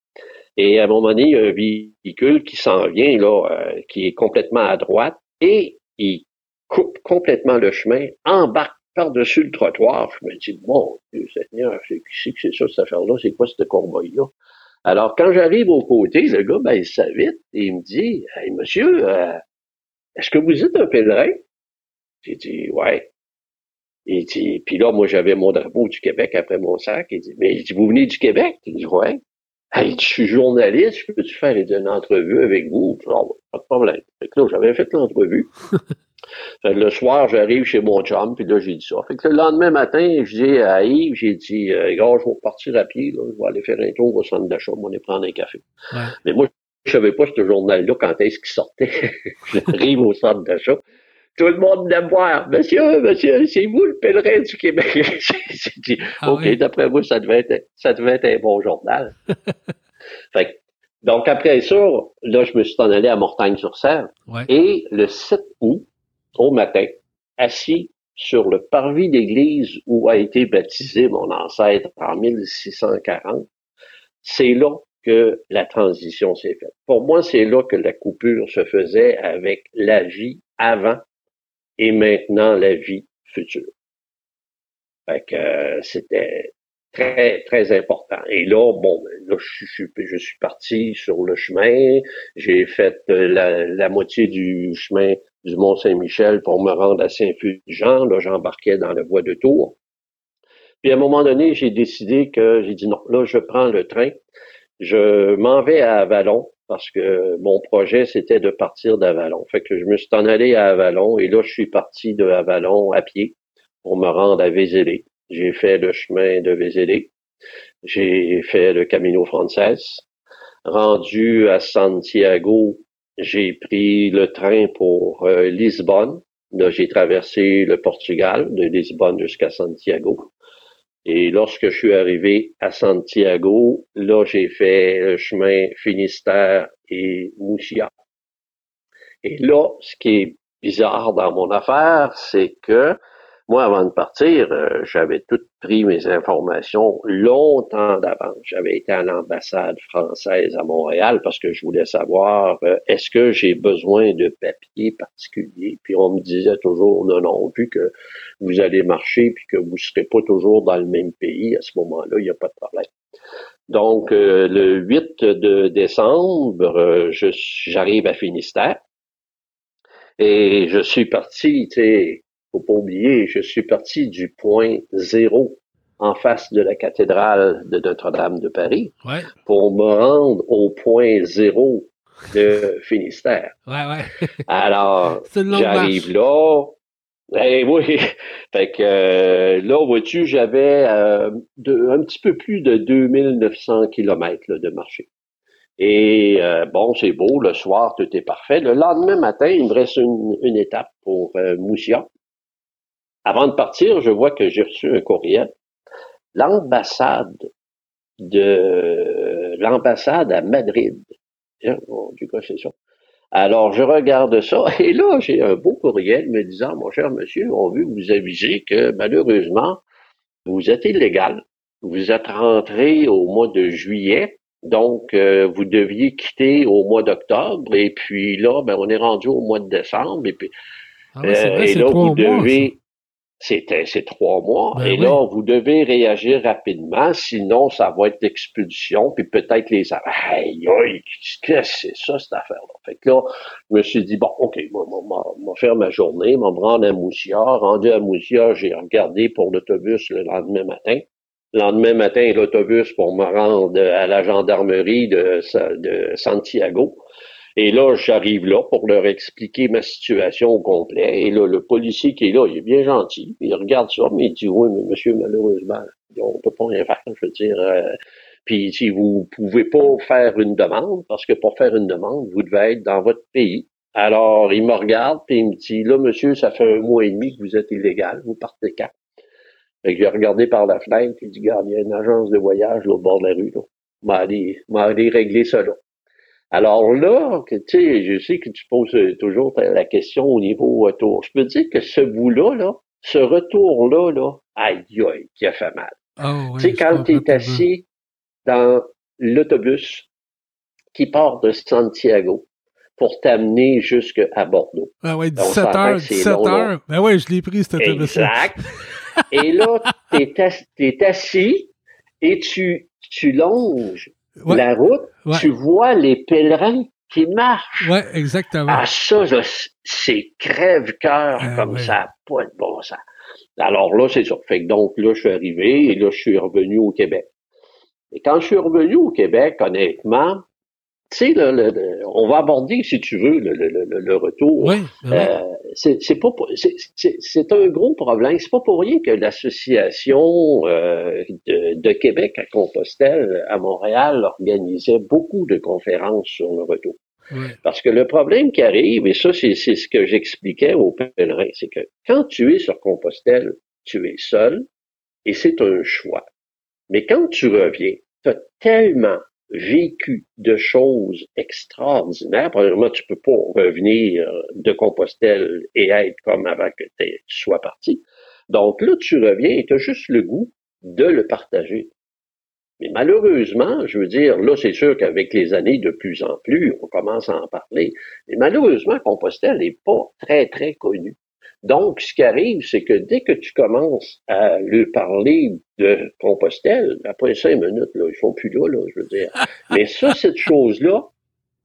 Et à un moment donné, il y a un véhicule qui s'en vient, là, qui est complètement à droite, et il coupe complètement le chemin, embarque par-dessus le trottoir. Je me dis, bon, Seigneur, c'est que c'est ça, cette affaire-là? C'est quoi ce combat-là? Alors, quand j'arrive au côté, le gars, ben, il s'invite et il me dit, hey, monsieur, euh, est-ce que vous êtes un pèlerin? J'ai dit, ouais. Il dit, puis là, moi, j'avais mon drapeau du Québec après mon sac. Il dit, mais il dit, vous venez du Québec? Il dit, ouais. Hey, je suis journaliste, je peux-tu faire une entrevue avec vous? pas de problème. Fait que là, j'avais fait l'entrevue. <laughs> le soir, j'arrive chez mon chum, puis là, j'ai dit ça. Fait que le lendemain matin, je dis à Yves, j'ai dit, euh, je vais partir à pied, là, je vais aller faire un tour au centre d'achat, on va aller prendre un café. Mais moi, je savais pas ce journal-là quand est-ce qu'il sortait. <laughs> J'arrive au centre d'achat. Tout le monde venait me voir. Monsieur, monsieur, c'est vous le pèlerin du Québec? <laughs> j'ai dit, ah OK, d'après vous, ça devait être, ça devait être un bon journal. <laughs> fait donc après ça, là, je me suis en allé à Mortagne-sur-Sèvre. Et le 7 août, au matin, assis sur le parvis d'église où a été baptisé mon ancêtre en 1640, c'est là que la transition s'est faite. Pour moi, c'est là que la coupure se faisait avec la vie avant et maintenant la vie future. Fait que euh, c'était très, très important. Et là, bon, ben, là, je, suis, je suis parti sur le chemin. J'ai fait euh, la, la, moitié du chemin du Mont-Saint-Michel pour me rendre à Saint-Fulgent. Là, j'embarquais dans la voie de Tours. Puis à un moment donné, j'ai décidé que j'ai dit non, là, je prends le train. Je m'en vais à Avalon parce que mon projet, c'était de partir d'Avalon. Fait que je me suis en allé à Avalon et là, je suis parti de Avalon à pied pour me rendre à Vézélé. J'ai fait le chemin de Vézélé. J'ai fait le Camino Frances. Rendu à Santiago, j'ai pris le train pour euh, Lisbonne. Là, j'ai traversé le Portugal, de Lisbonne jusqu'à Santiago. Et lorsque je suis arrivé à Santiago, là, j'ai fait le chemin Finistère et Moucia. Et là, ce qui est bizarre dans mon affaire, c'est que Moi, avant de partir, euh, j'avais tout pris mes informations longtemps d'avance. J'avais été à l'ambassade française à Montréal parce que je voulais savoir euh, est-ce que j'ai besoin de papiers particuliers? Puis on me disait toujours non, non, vu que vous allez marcher puis que vous ne serez pas toujours dans le même pays à ce moment-là, il n'y a pas de problème. Donc, euh, le 8 de décembre, j'arrive à Finistère et je suis parti, tu sais, faut pas oublier, je suis parti du point zéro en face de la cathédrale de Notre-Dame de Paris pour me rendre au point zéro de Finistère.
Ouais, ouais. <laughs>
Alors, j'arrive là. Eh oui, <laughs> fait que euh, là, vois-tu, j'avais euh, un petit peu plus de 2900 kilomètres de marché. Et euh, bon, c'est beau, le soir, tout est parfait. Le lendemain matin, il me reste une, étape pour Moussia. Avant de partir, je vois que j'ai reçu un courriel. L'ambassade de l'ambassade à Madrid. du coup, c'est ça. Alors, je regarde ça, <laughs> et là, j'ai un beau courriel me disant, mon cher monsieur, on veut vous aviser que malheureusement, vous êtes illégal. Vous êtes rentré au mois de juillet, donc euh, vous deviez quitter au mois d'octobre, et puis là, ben, on est rendu au mois de décembre, et puis
ah euh, et là, vous devez.
C'est trois mois.
Ben
et là, vous devez réagir rapidement, sinon ça va être l'expulsion, puis peut-être les Aïe, aïe, qu'est-ce que c'est ça, cette affaire-là? Fait que là, je me suis dit, bon, OK, moi, moi, moi faire ma journée, moi, me rendre à Moussia. Rendu à Moussia, j'ai regardé pour l'autobus le lendemain matin. Le lendemain matin, l'autobus pour me rendre à la gendarmerie de, de Santiago. Et là, j'arrive là pour leur expliquer ma situation au complet. Et là, le policier qui est là, il est bien gentil. Il regarde ça, mais il dit, oui, mais monsieur, malheureusement, on peut pas rien faire. Je veux dire, euh, puis si vous pouvez pas faire une demande, parce que pour faire une demande, vous devez être dans votre pays. Alors, il me regarde, puis il me dit, là, monsieur, ça fait un mois et demi que vous êtes illégal, vous partez quand? Fait que j'ai regardé par la fenêtre, puis il dit, regarde, il y a une agence de voyage au bord de la rue, là. M'a m'a allé régler ça là. Alors là, tu sais, je sais que tu poses toujours la question au niveau retour. Je peux dire que ce bout-là, là, ce retour-là, là, aïe, aïe, qui a fait mal.
Ah
tu sais, quand tu es assis dans l'autobus qui part de Santiago pour t'amener jusqu'à Bordeaux.
Ah ouais, 17 heures, 17 heures. Ben ouais, je l'ai pris, cet autobus
Exact. <laughs> et là, tu es, assis et tu, tu longes la route, tu vois les pèlerins qui marchent.
Oui, exactement.
Ah, ça, c'est crève-cœur ah, comme ça, pas de bon sens. Alors là, c'est ça. Fait que donc, là, je suis arrivé et là, je suis revenu au Québec. Et quand je suis revenu au Québec, honnêtement, tu sais, on va aborder, si tu veux, le, retour.
Oui,
euh, c'est pas c'est un gros problème. C'est pas pour rien que l'association euh, de, Québec à Compostelle à Montréal organisait beaucoup de conférences sur le retour. Parce que le problème qui arrive, et ça c'est ce que j'expliquais aux pèlerins, c'est que quand tu es sur Compostelle, tu es seul et c'est un choix. Mais quand tu reviens, tu as tellement vécu de choses extraordinaires. Premièrement, tu peux pas revenir de Compostelle et être comme avant que tu sois parti. Donc là, tu reviens et tu as juste le goût de le partager. Mais malheureusement, je veux dire, là, c'est sûr qu'avec les années, de plus en plus, on commence à en parler. Mais malheureusement, Compostelle n'est pas très, très connu. Donc, ce qui arrive, c'est que dès que tu commences à lui parler de Compostelle, après cinq minutes, là, ils sont plus là, là, je veux dire. <laughs> Mais ça, cette chose-là,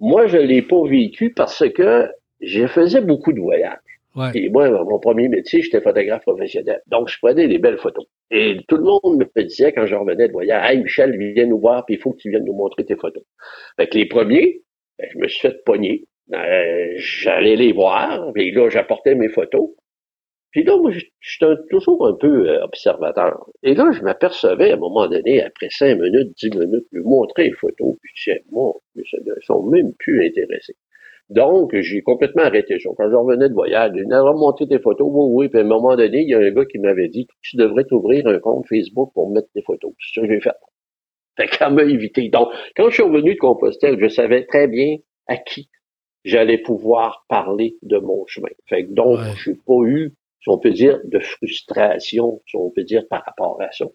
moi, je l'ai pas vécu parce que je faisais beaucoup de voyages. Et moi, mon premier métier, j'étais photographe professionnel. Donc, je prenais des belles photos. Et tout le monde me disait quand je revenais de voyage, Hey Michel, viens nous voir, puis il faut que tu viennes nous montrer tes photos. Fait que les premiers, ben, je me suis fait pogner. Euh, j'allais les voir, et là, j'apportais mes photos. Puis là, moi, j'étais toujours un peu euh, observateur. Et là, je m'apercevais à un moment donné, après cinq minutes, dix minutes, lui montrer les photos, puis je disais, moi, ils sont même plus intéressés. Donc, j'ai complètement arrêté ça. Quand je revenais de voyage, il m'a montré tes photos, oui, oui, puis à un moment donné, il y a un gars qui m'avait dit, tu devrais t'ouvrir un compte Facebook pour mettre tes photos. C'est ce que j'ai fait. Fait qu'elle m'a évité. Donc, quand je suis revenu de Compostelle, je savais très bien à qui j'allais pouvoir parler de mon chemin. Fait que donc, je n'ai pas eu si on peut dire, de frustration, si on peut dire, par rapport à ça.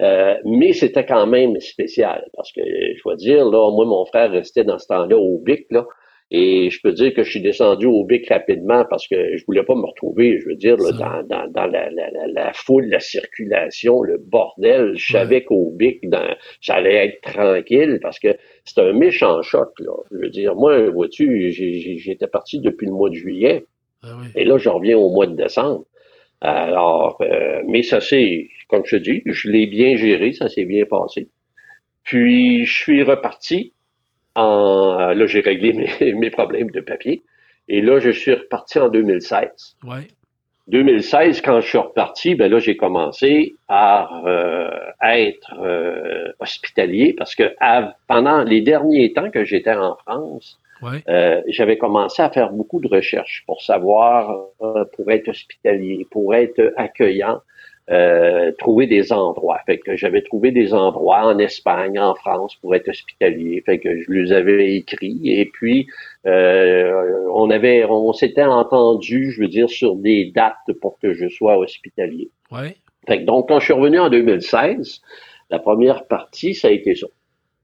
Euh, mais c'était quand même spécial parce que je dois dire, là, moi, mon frère restait dans ce temps-là au BIC, là, et je peux dire que je suis descendu au BIC rapidement parce que je voulais pas me retrouver, je veux dire, là, dans, dans, dans la, la, la, foule, la circulation, le bordel. Je savais qu'au BIC, dans, j'allais être tranquille parce que c'est un méchant choc, là. Je veux dire, moi, vois-tu, j'étais parti depuis le mois de juillet. Ah et là, je reviens au mois de décembre. Alors, euh, mais ça c'est, comme je te dis, je l'ai bien géré, ça s'est bien passé. Puis, je suis reparti en, là, j'ai réglé mes, <laughs> mes, problèmes de papier. Et là, je suis reparti en 2016.
Ouais.
2016, quand je suis reparti, ben là, j'ai commencé à, euh, être euh, hospitalier parce que pendant les derniers temps que j'étais en France, euh, j'avais commencé à faire beaucoup de recherches pour savoir, euh, pour être hospitalier, pour être accueillant, euh, trouver des endroits. Fait que j'avais trouvé des endroits en Espagne, en France pour être hospitalier. Fait que je les avais écrits et puis on avait, on s'était entendu, je veux dire, sur des dates pour que je sois hospitalier. Fait que donc quand je suis revenu en 2016, la première partie ça a été ça,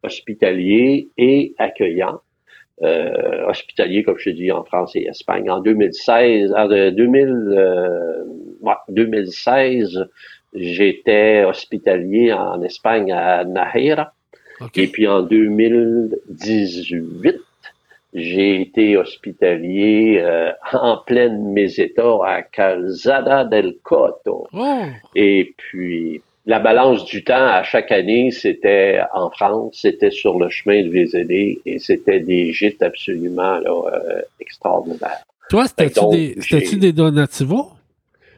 hospitalier et accueillant. Euh, hospitalier, comme je te dis, en France et Espagne. En 2016, en 2000, 2016, j'étais hospitalier en Espagne à Najera. Et puis en 2018, j'ai été hospitalier euh, en pleine Meseta à Calzada del Coto.
Oh.
Et puis la balance du temps à chaque année, c'était en France, c'était sur le chemin de Vézélé et c'était des gîtes absolument euh, extraordinaires.
Toi, c'était-tu des, donativos?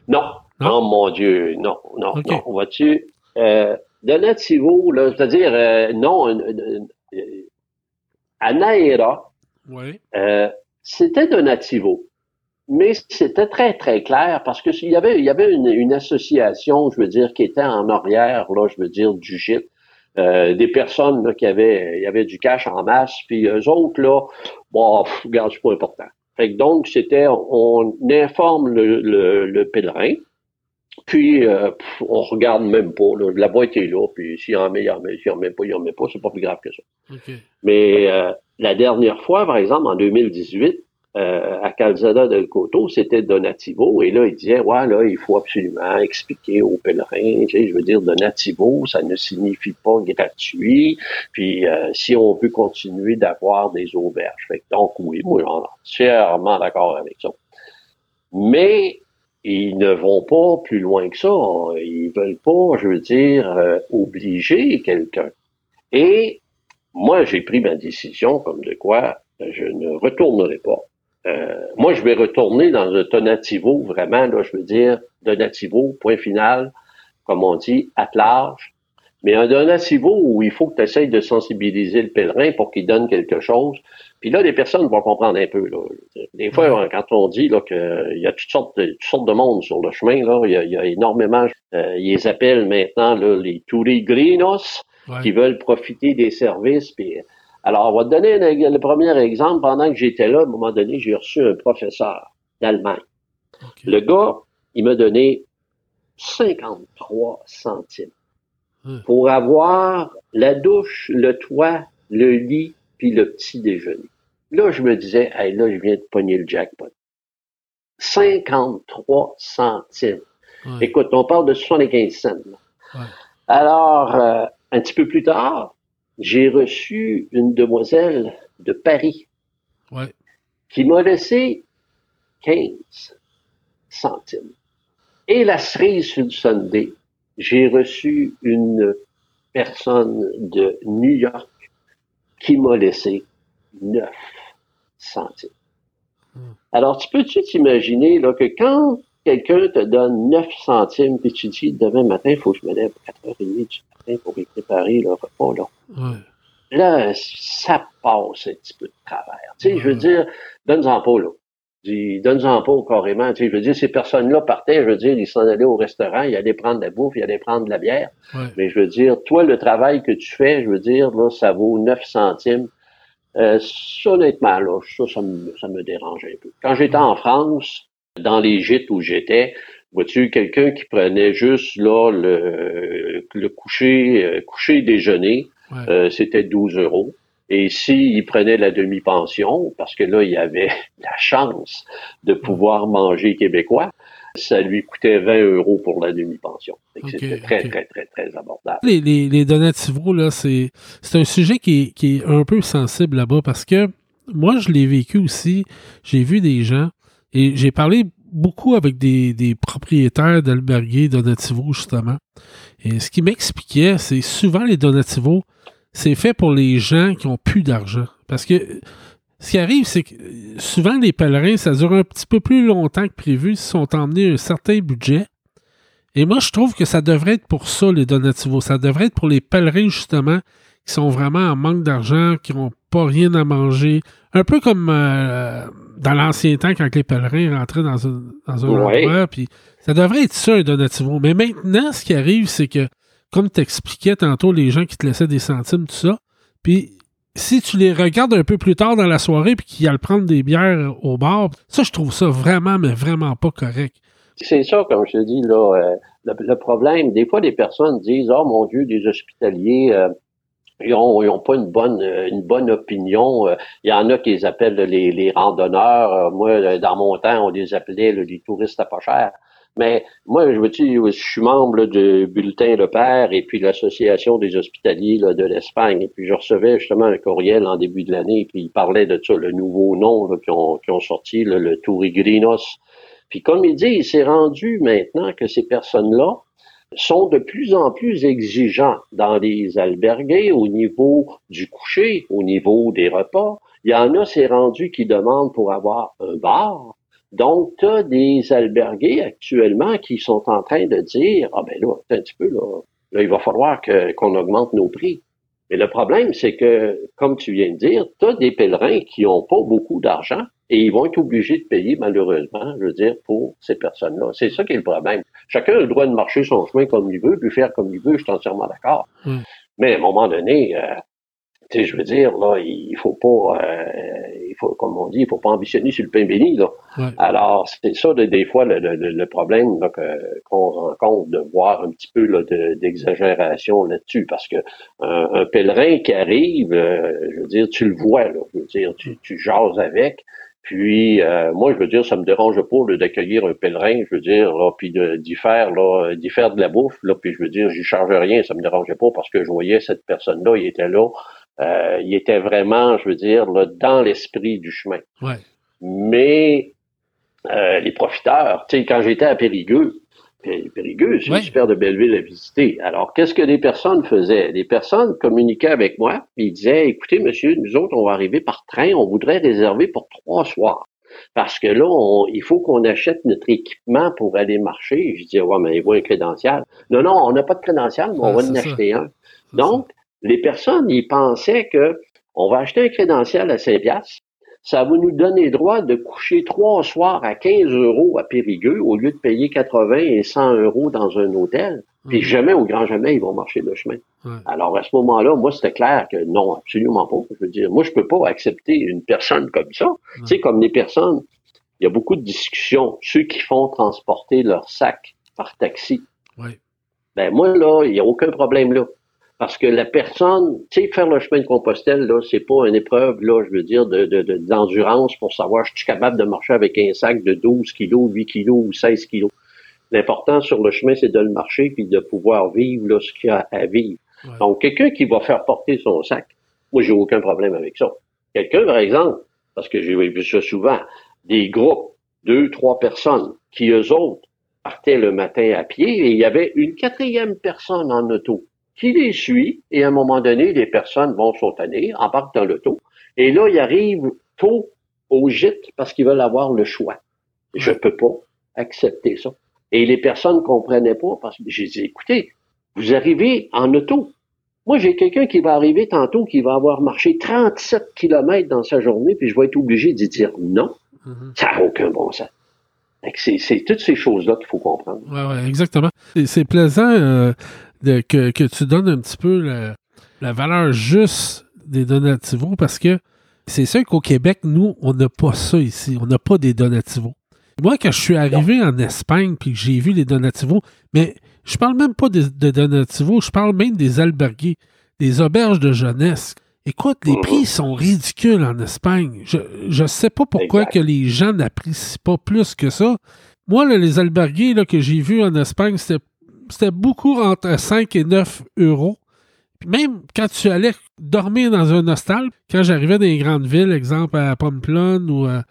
Non. non? Oh mon Dieu, non, non, non. Vois-tu? Euh, donativo, c'est-à-dire, euh, non, à Naera,
oui.
c'était donativo mais c'était très, très clair parce que il y avait, il y avait une, association, je veux dire, qui était en arrière, là, je veux dire, du gîte. Euh, des personnes là, qui avaient, il y avait du cash en masse, puis eux autres, là, bon, regarde, c'est pas important. Fait que donc, c'était, on informe le, le, pèlerin, puis euh, on regarde même pas, là, la boîte est là, puis s'il en met, il en met, s'il en met pas, il en met pas, c'est pas plus grave que ça. Mais euh, la dernière fois, par exemple, en 2018, euh, à Calzada del Coto, c'était Donativo. Et là, il disait, ouais, là, il faut absolument expliquer aux pèlerins, je veux dire, Donativo, ça ne signifie pas gratuit. Puis, euh, si on veut continuer d'avoir des auberges. donc, oui, moi, je suis entièrement d'accord avec ça. Mais, ils ne vont pas plus loin que ça. Ils veulent pas, je veux dire, euh, obliger quelqu'un. Et moi, j'ai pris ma décision comme de quoi je ne retournerai pas euh, moi, je vais retourner dans le Donativo, vraiment, là, je veux dire, Donativo, point final, comme on dit, à large. Mais un Donativo où il faut que tu essayes de sensibiliser le pèlerin pour qu'il donne quelque chose. Puis là, les personnes vont comprendre un peu. Là. Des fois, quand on dit qu'il y a toutes sortes, de, toutes sortes de monde sur le chemin, là, il, y a, énormément, euh, ils appellent maintenant là, les turigrinos, qui veulent profiter des services. Puis alors, on va te donner le premier exemple. Pendant que j'étais là, à un moment donné, j'ai reçu un professeur d'Allemagne. Le gars, il m'a donné 53 centimes pour avoir la douche, le toit, le lit, puis le petit déjeuner. Là, je me disais, hey, là, je viens de pogner le jackpot. 53 centimes. Écoute, on parle de 75 cents. Alors, euh, un petit peu plus tard, j'ai reçu une demoiselle de Paris qui m'a laissé 15 centimes. Et la cerise sur le Sunday, j'ai reçu une personne de New York qui m'a laissé 9 centimes. Hmm. Alors, tu peux-tu t'imaginer là, que quand quelqu'un te donne 9 centimes, puis tu dis demain matin, il faut que je me lève à 4h30 du matin pour y préparer le repas, là. Là, ça passe un petit peu de travers. Tu sais, je veux dire, donne-en pas, là. Donne-en pas carrément. Tu sais, je veux dire, ces personnes-là partaient, je veux dire, ils s'en allaient au restaurant, ils allaient prendre de la bouffe, ils allaient prendre de la bière. Mais je veux dire, toi, le travail que tu fais, je veux dire, là, ça vaut 9 centimes. Euh, honnêtement, là, ça, ça me, ça me dérange un peu. Quand j'étais en France, dans les gîtes où j'étais, Vois-tu, quelqu'un qui prenait juste là le, le coucher, euh, coucher déjeuner,
Ouais.
euh, c'était 12 euros. Et s'il prenait la demi-pension, parce que là, il avait <laughs> la chance de pouvoir manger québécois, ça lui coûtait 20 euros pour la demi-pension. C'était très, très, très, très abordable.
Les, les, les donativos, là, c'est, c'est un sujet qui est, qui est un peu sensible là-bas parce que moi, je l'ai vécu aussi. J'ai vu des gens et j'ai parlé beaucoup avec des, propriétaires d'albergues donativos, justement. Et ce qui m'expliquait, c'est souvent les donativos, c'est fait pour les gens qui ont plus d'argent. Parce que ce qui arrive, c'est que souvent les pèlerins, ça dure un petit peu plus longtemps que prévu s'ils sont emmenés un certain budget. Et moi, je trouve que ça devrait être pour ça, les donativos. Ça devrait être pour les pèlerins, justement, qui sont vraiment en manque d'argent, qui n'ont pas rien à manger. Un peu comme euh, dans l'ancien temps, quand les pèlerins rentraient dans un, dans un
Ouais.
endroit. Puis ça devrait être ça, un donativo. Mais maintenant, ce qui arrive, c'est que, comme tu expliquais tantôt, les gens qui te laissaient des centimes, tout ça, puis si tu les regardes un peu plus tard dans la soirée, puis qu'ils aillent prendre des bières au bar, ça, je trouve ça vraiment, mais vraiment pas correct.
C'est ça, comme je te dis, là, euh, le, le problème, des fois, les personnes disent, oh mon Dieu, des hospitaliers, euh, ils ont, ils ont pas une bonne, euh, une bonne opinion. Euh, Il y en a qui les appellent les, les randonneurs. Euh, Moi, dans mon temps, on les appelait les touristes à pas cher. Mais moi, je veux dire, je suis membre du bulletin Le Père et puis l'Association des hospitaliers de l'Espagne. Et puis je recevais justement un courriel en début de l'année, puis il parlait de ça, le nouveau nom qu'ils ont, ont sorti, là, le Tourigrinos. Puis comme il dit, il s'est rendu maintenant que ces personnes-là sont de plus en plus exigeants dans les albergués au niveau du coucher, au niveau des repas. Il y en a, c'est rendu qui demandent pour avoir un bar. Donc, tu as des albergués actuellement qui sont en train de dire, ah ben là, un petit peu, là, là il va falloir qu'on augmente nos prix. Mais le problème, c'est que, comme tu viens de dire, tu as des pèlerins qui n'ont pas beaucoup d'argent et ils vont être obligés de payer, malheureusement, je veux dire, pour ces personnes-là. C'est ça qui est le problème. Chacun a le droit de marcher son chemin comme il veut, puis faire comme il veut, je suis entièrement d'accord. Mais à un moment donné, euh, tu sais, je veux dire, là, il faut pas, euh, il faut, comme on dit, il faut pas ambitionner sur le pain béni, là.
Ouais.
Alors, c'est ça, de- des fois, le, le- le problème qu'on rencontre de voir un petit peu là, de- d'exagération là-dessus, parce que un, un pèlerin qui arrive, euh, je veux dire, tu le vois, là, je veux dire, tu, tu jases avec, puis euh, moi, je veux dire, ça me dérange pas d'accueillir un pèlerin, je veux dire, là, puis de- d'y faire, là, d'y faire de la bouffe, là, puis je veux dire, j'y charge rien, ça me dérangeait pas parce que je voyais cette personne-là, il était là, euh, il était vraiment, je veux dire, là, dans l'esprit du chemin.
Ouais.
Mais euh, les profiteurs, tu sais, quand j'étais à Périgueux, Pé- Périgueux, c'est
Ouais.
une super de belle ville à visiter. Alors, qu'est-ce que les personnes faisaient? Les personnes communiquaient avec moi, ils disaient, écoutez, monsieur, nous autres, on va arriver par train, on voudrait réserver pour trois soirs. Parce que là, on- il faut qu'on achète notre équipement pour aller marcher. Je disais, ouais, mais il faut un crédential. Non, non, on n'a pas de crédential, mais on
Ah,
va en acheter un. Donc, les personnes, ils pensaient que on va acheter un crédentiel à 5 piastres, ça va nous donner droit de coucher trois soirs à 15 euros à Périgueux au lieu de payer 80 et 100 euros dans un hôtel. Puis
Mhm.
jamais, au grand jamais, ils vont marcher le chemin.
Ouais.
Alors, à ce moment-là, moi, c'était clair que non, absolument pas. Je veux dire, moi, je peux pas accepter une personne comme ça. Tu sais, comme les personnes, il y a beaucoup de discussions. Ceux qui font transporter leur sac par taxi.
Ouais.
Ben, moi, là, il n'y a aucun problème là. Parce que la personne, tu sais, faire le chemin de Compostelle, là, c'est pas une épreuve, là, je veux dire, de, de, de- d'endurance pour savoir, je suis capable de marcher avec un sac de 12 kilos, 8 kilos ou 16 kilos. L'important sur le chemin, c'est de le marcher puis de pouvoir vivre, là, ce qu'il y a à vivre.
Ouais.
Donc, quelqu'un qui va faire porter son sac, moi, j'ai aucun problème avec ça. Quelqu'un, par exemple, parce que j'ai vu ça souvent, des groupes, deux, trois personnes, qui eux autres partaient le matin à pied et il y avait une quatrième personne en auto qui les suit et à un moment donné, les personnes vont sauter, embarquent dans l'auto et là, ils arrivent tôt au gîte parce qu'ils veulent avoir le choix. Je peux pas accepter ça. Et les personnes comprenaient pas parce que j'ai dit, écoutez, vous arrivez en auto. Moi, j'ai quelqu'un qui va arriver tantôt qui va avoir marché 37 kilomètres dans sa journée, puis je vais être obligé d'y dire non.
Mhm.
Ça n'a aucun bon sens. C'est c'est toutes ces choses-là qu'il faut comprendre.
Ouais, ouais, exactement. C'est- C'est plaisant euh, de- que, que tu donnes un petit peu la, la valeur juste des donativos parce que c'est sûr qu'au Québec, nous, on n'a pas ça ici. On n'a pas des donativos. Moi, quand je suis arrivé en Espagne puis que j'ai vu les Donativos, mais je parle même pas des- de, Donativos, je parle même des albergues, des auberges de jeunesse. Écoute, les
Mhm.
prix sont ridicules en Espagne. Je ne sais pas pourquoi
Exact.
que les gens n'apprécient pas plus que ça. Moi, là, les albergues là, que j'ai vus en Espagne, c'était c'était beaucoup entre 5 et 9 euros. Puis même quand tu allais dormir dans un hostel, quand j'arrivais dans les grandes villes, exemple à Pamplonne ou à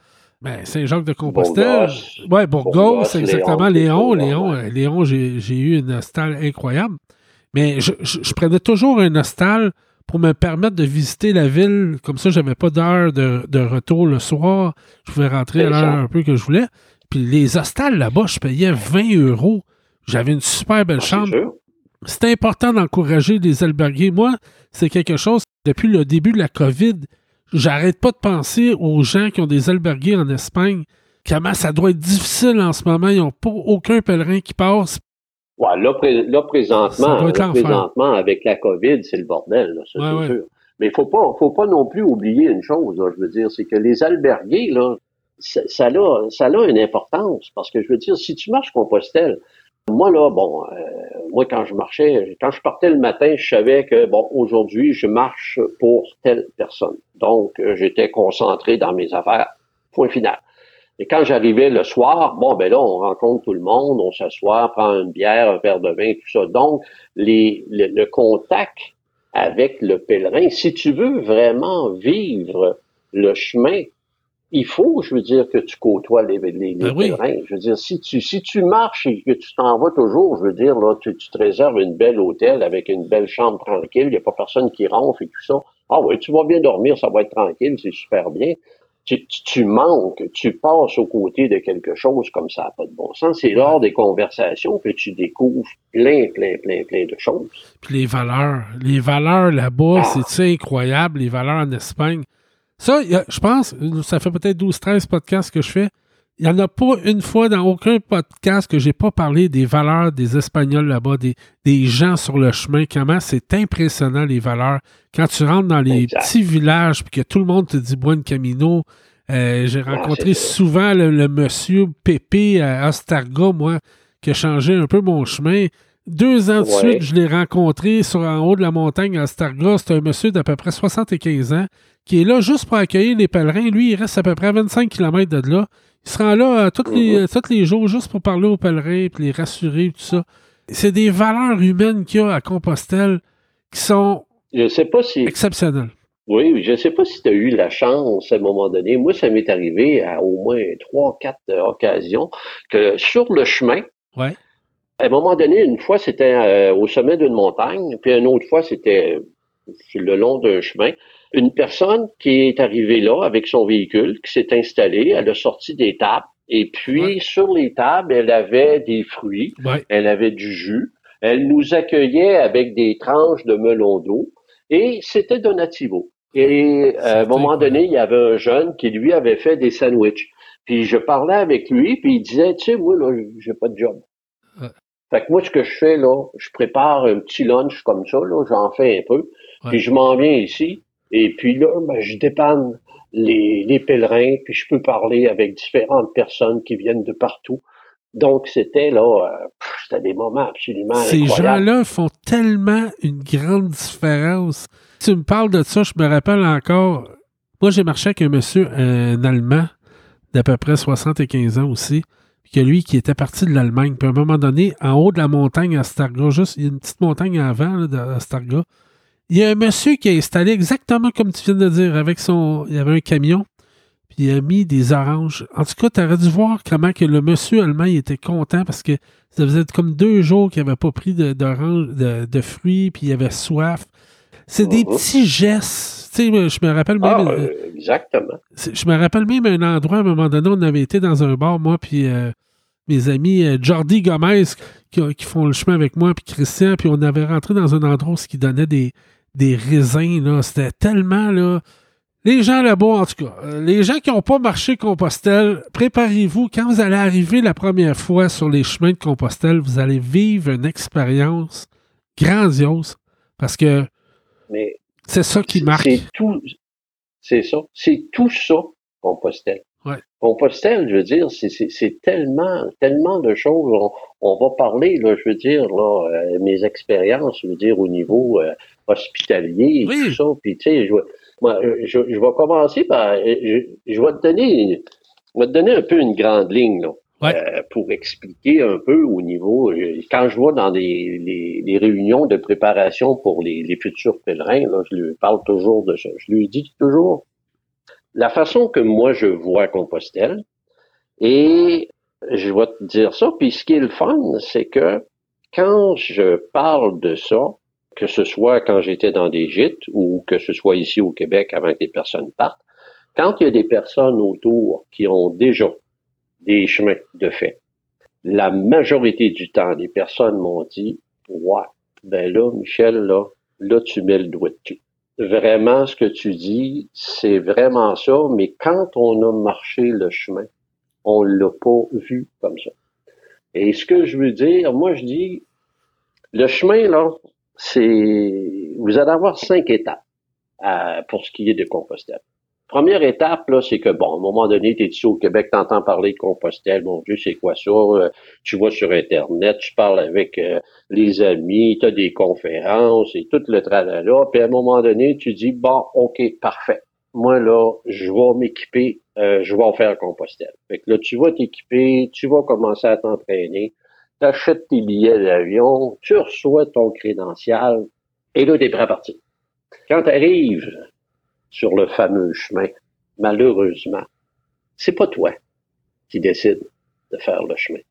ben, Saint-Jacques-de-Compostelle. Ouais, Burgos, c'est exactement.
Léon,
Léon, Léon, euh, Léon, j'ai j'ai eu une hostel incroyable. Mais je, je- je prenais toujours un hostel pour me permettre de visiter la ville. Comme ça, j'avais pas d'heure de, de retour le soir. Je pouvais rentrer à l'heure un peu que je voulais. Puis les hostels là-bas, je payais 20 euros. J'avais une super belle
Ah,
chambre. C'est important d'encourager les albergues. Moi, c'est quelque chose, depuis le début de la COVID, j'arrête pas de penser aux gens qui ont des albergues en Espagne. Comment ça doit être difficile en ce moment. Ils n'ont pas aucun pèlerin qui passe.
Ouais, là, pré- là,
Ça
présentement, là, présentement, avec la COVID, c'est le bordel, là, ça,
Ouais,
c'est
ouais.
sûr. Mais il faut pas, faut pas non plus oublier une chose, là, je veux dire, c'est que les albergues, là, ça, ça, a, ça a une importance. Parce que je veux dire, si tu marches Compostelle, moi, là, bon, euh, moi, quand je marchais, quand je partais le matin, je savais que, bon, aujourd'hui, je marche pour telle personne. Donc, euh, j'étais concentré dans mes affaires. Point final. Et quand j'arrivais le soir, bon, ben là, on rencontre tout le monde, on s'assoit, prend une bière, un verre de vin, tout ça. Donc, les, le, le contact avec le pèlerin, si tu veux vraiment vivre le chemin, il faut, je veux dire, que tu côtoies les, les, les
Ben oui.
pèlerins. Je veux dire, si tu, si tu marches et que tu t'en vas toujours, je veux dire, là, tu, tu te réserves une belle hôtel avec une belle chambre tranquille, il n'y a pas personne qui ronfle et tout ça. Ah oui, tu vas bien dormir, ça va être tranquille, c'est super bien tu, tu, tu manques, tu passes aux côtés de quelque chose comme ça n'a pas de bon sens. C'est lors des conversations que tu découvres plein, plein, plein, plein de choses.
Puis les valeurs. Les valeurs là-bas,
Ah.
c'est incroyable, les valeurs en Espagne? Ça, a- je pense, ça fait peut-être 12-13 podcasts que je fais. Il n'y en a pas une fois dans aucun podcast que j'ai pas parlé des valeurs des Espagnols là-bas, des, des gens sur le chemin. Comment c'est impressionnant les valeurs. Quand tu rentres dans les
Exact.
petits villages puis que tout le monde te dit Buen Camino, euh, j'ai rencontré
Ah,
souvent le, le monsieur Pépé à Astarga, moi, qui a changé un peu mon chemin. Deux ans de
Ouais.
suite, je l'ai rencontré sur, en haut de la montagne à Astarga. C'est un monsieur d'à peu près 75 ans qui est là juste pour accueillir les pèlerins. Lui, il reste à peu près à 25 km de là. Il se rend là euh, tous les,
Mhm.
euh, tous les jours juste pour parler aux pèlerins puis les rassurer, tout ça. C'est des valeurs humaines qu'il y a à Compostelle qui sont
Je sais pas si,
exceptionnelles.
oui, je sais pas si tu as eu la chance à un moment donné. Moi, ça m'est arrivé à au moins trois, quatre occasions que sur le chemin,
Ouais.
À un moment donné, une fois, c'était euh, au sommet d'une montagne, puis une autre fois, c'était euh, sur le long d'un chemin. Une personne qui est arrivée là avec son véhicule, qui s'est installée, elle a sorti des tables, et puis
Ouais.
sur les tables, elle avait des fruits,
Ouais.
elle avait du jus, elle nous accueillait avec des tranches de melon d'eau, et c'était donativo. Et à un moment donné, il y avait un jeune qui lui avait fait des sandwichs. Puis je parlais avec lui, puis il disait, tu sais, moi, là, j'ai pas de job. Fait que moi, ce que je fais, là, je prépare un petit lunch comme ça, là, j'en fais un peu,
Ouais.
puis je m'en viens ici, et puis là, ben, je dépanne les, les pèlerins, puis je peux parler avec différentes personnes qui viennent de partout. Donc, c'était là, euh, c'était des moments absolument
Ces
incroyables.
gens-là font tellement une grande différence. Tu me parles de ça, je me rappelle encore. Moi, j'ai marché avec un monsieur, un Allemand, d'à peu près 75 ans aussi, que lui, qui était parti de l'Allemagne. Puis à un moment donné, en haut de la montagne à Starga, juste, il y a une petite montagne avant là, de- à Starga, il y a un monsieur qui a installé exactement comme tu viens de dire, avec son. Il y avait un camion, puis il a mis des oranges. En tout cas, tu aurais dû voir comment que le monsieur allemand il était content parce que ça faisait comme deux jours qu'il n'avait pas pris de, de, de fruits, puis il avait soif. C'est des
Mhm.
petits gestes. Tu sais, je me rappelle même.
Ah,
euh,
euh, exactement.
Je me rappelle même un endroit, à un moment donné, on avait été dans un bar, moi, puis euh, mes amis euh, Jordi Gomez, qui, qui font le chemin avec moi, puis Christian, puis on avait rentré dans un endroit où qui donnait des, des raisins, là. C'était tellement, là... Les gens là-bas, en tout cas, les gens qui n'ont pas marché Compostelle, préparez-vous. Quand vous allez arriver la première fois sur les chemins de Compostelle, vous allez vivre une expérience grandiose, parce que c'est ça qui marque.
C'est tout, c'est ça. C'est tout ça, Compostelle.
Ouais.
Compostelle, je veux dire, c'est tellement, tellement de choses. On, va parler, là, je veux dire, là, euh, mes expériences, je veux dire, au niveau euh, hospitalier et tout ça. Puis, tu sais, je, moi, je, vais commencer par, je, je, vais te donner, je vais te donner un peu une grande ligne, là. Euh, pour expliquer un peu au niveau, quand je vois dans les, les, réunions de préparation pour les, les futurs pèlerins, là, je lui parle toujours de ça. Je lui dis toujours, la façon que moi je vois Compostelle, et je vais te dire ça, puis ce qui est le fun, c'est que quand je parle de ça, que ce soit quand j'étais dans des gîtes ou que ce soit ici au Québec avant que les personnes partent, quand il y a des personnes autour qui ont déjà des chemins de fait, la majorité du temps, les personnes m'ont dit, ouais, ben là, Michel, là, là, tu mets le doigt dessus vraiment ce que tu dis, c'est vraiment ça, mais quand on a marché le chemin, on l'a pas vu comme ça. Et ce que je veux dire, moi je dis, le chemin, là, c'est, vous allez avoir cinq étapes pour ce qui est de Compostelle. Première étape, là, c'est que, bon, à un moment donné, tu es ici au Québec, tu entends parler de Compostelle, mon Dieu, c'est quoi ça? Euh, tu vois sur Internet, tu parles avec euh, les amis, tu as des conférences et tout le tralala, puis à un moment donné, tu dis, bon, OK, parfait. Moi, là, je vais m'équiper, euh, je vais faire Compostelle. Fait que là, tu vas t'équiper, tu vas commencer à t'entraîner, tu achètes tes billets d'avion, tu reçois ton crédential, et là, tu es prêt à partir. Quand tu arrives sur le fameux chemin. Malheureusement, c'est pas toi qui décide de faire le chemin.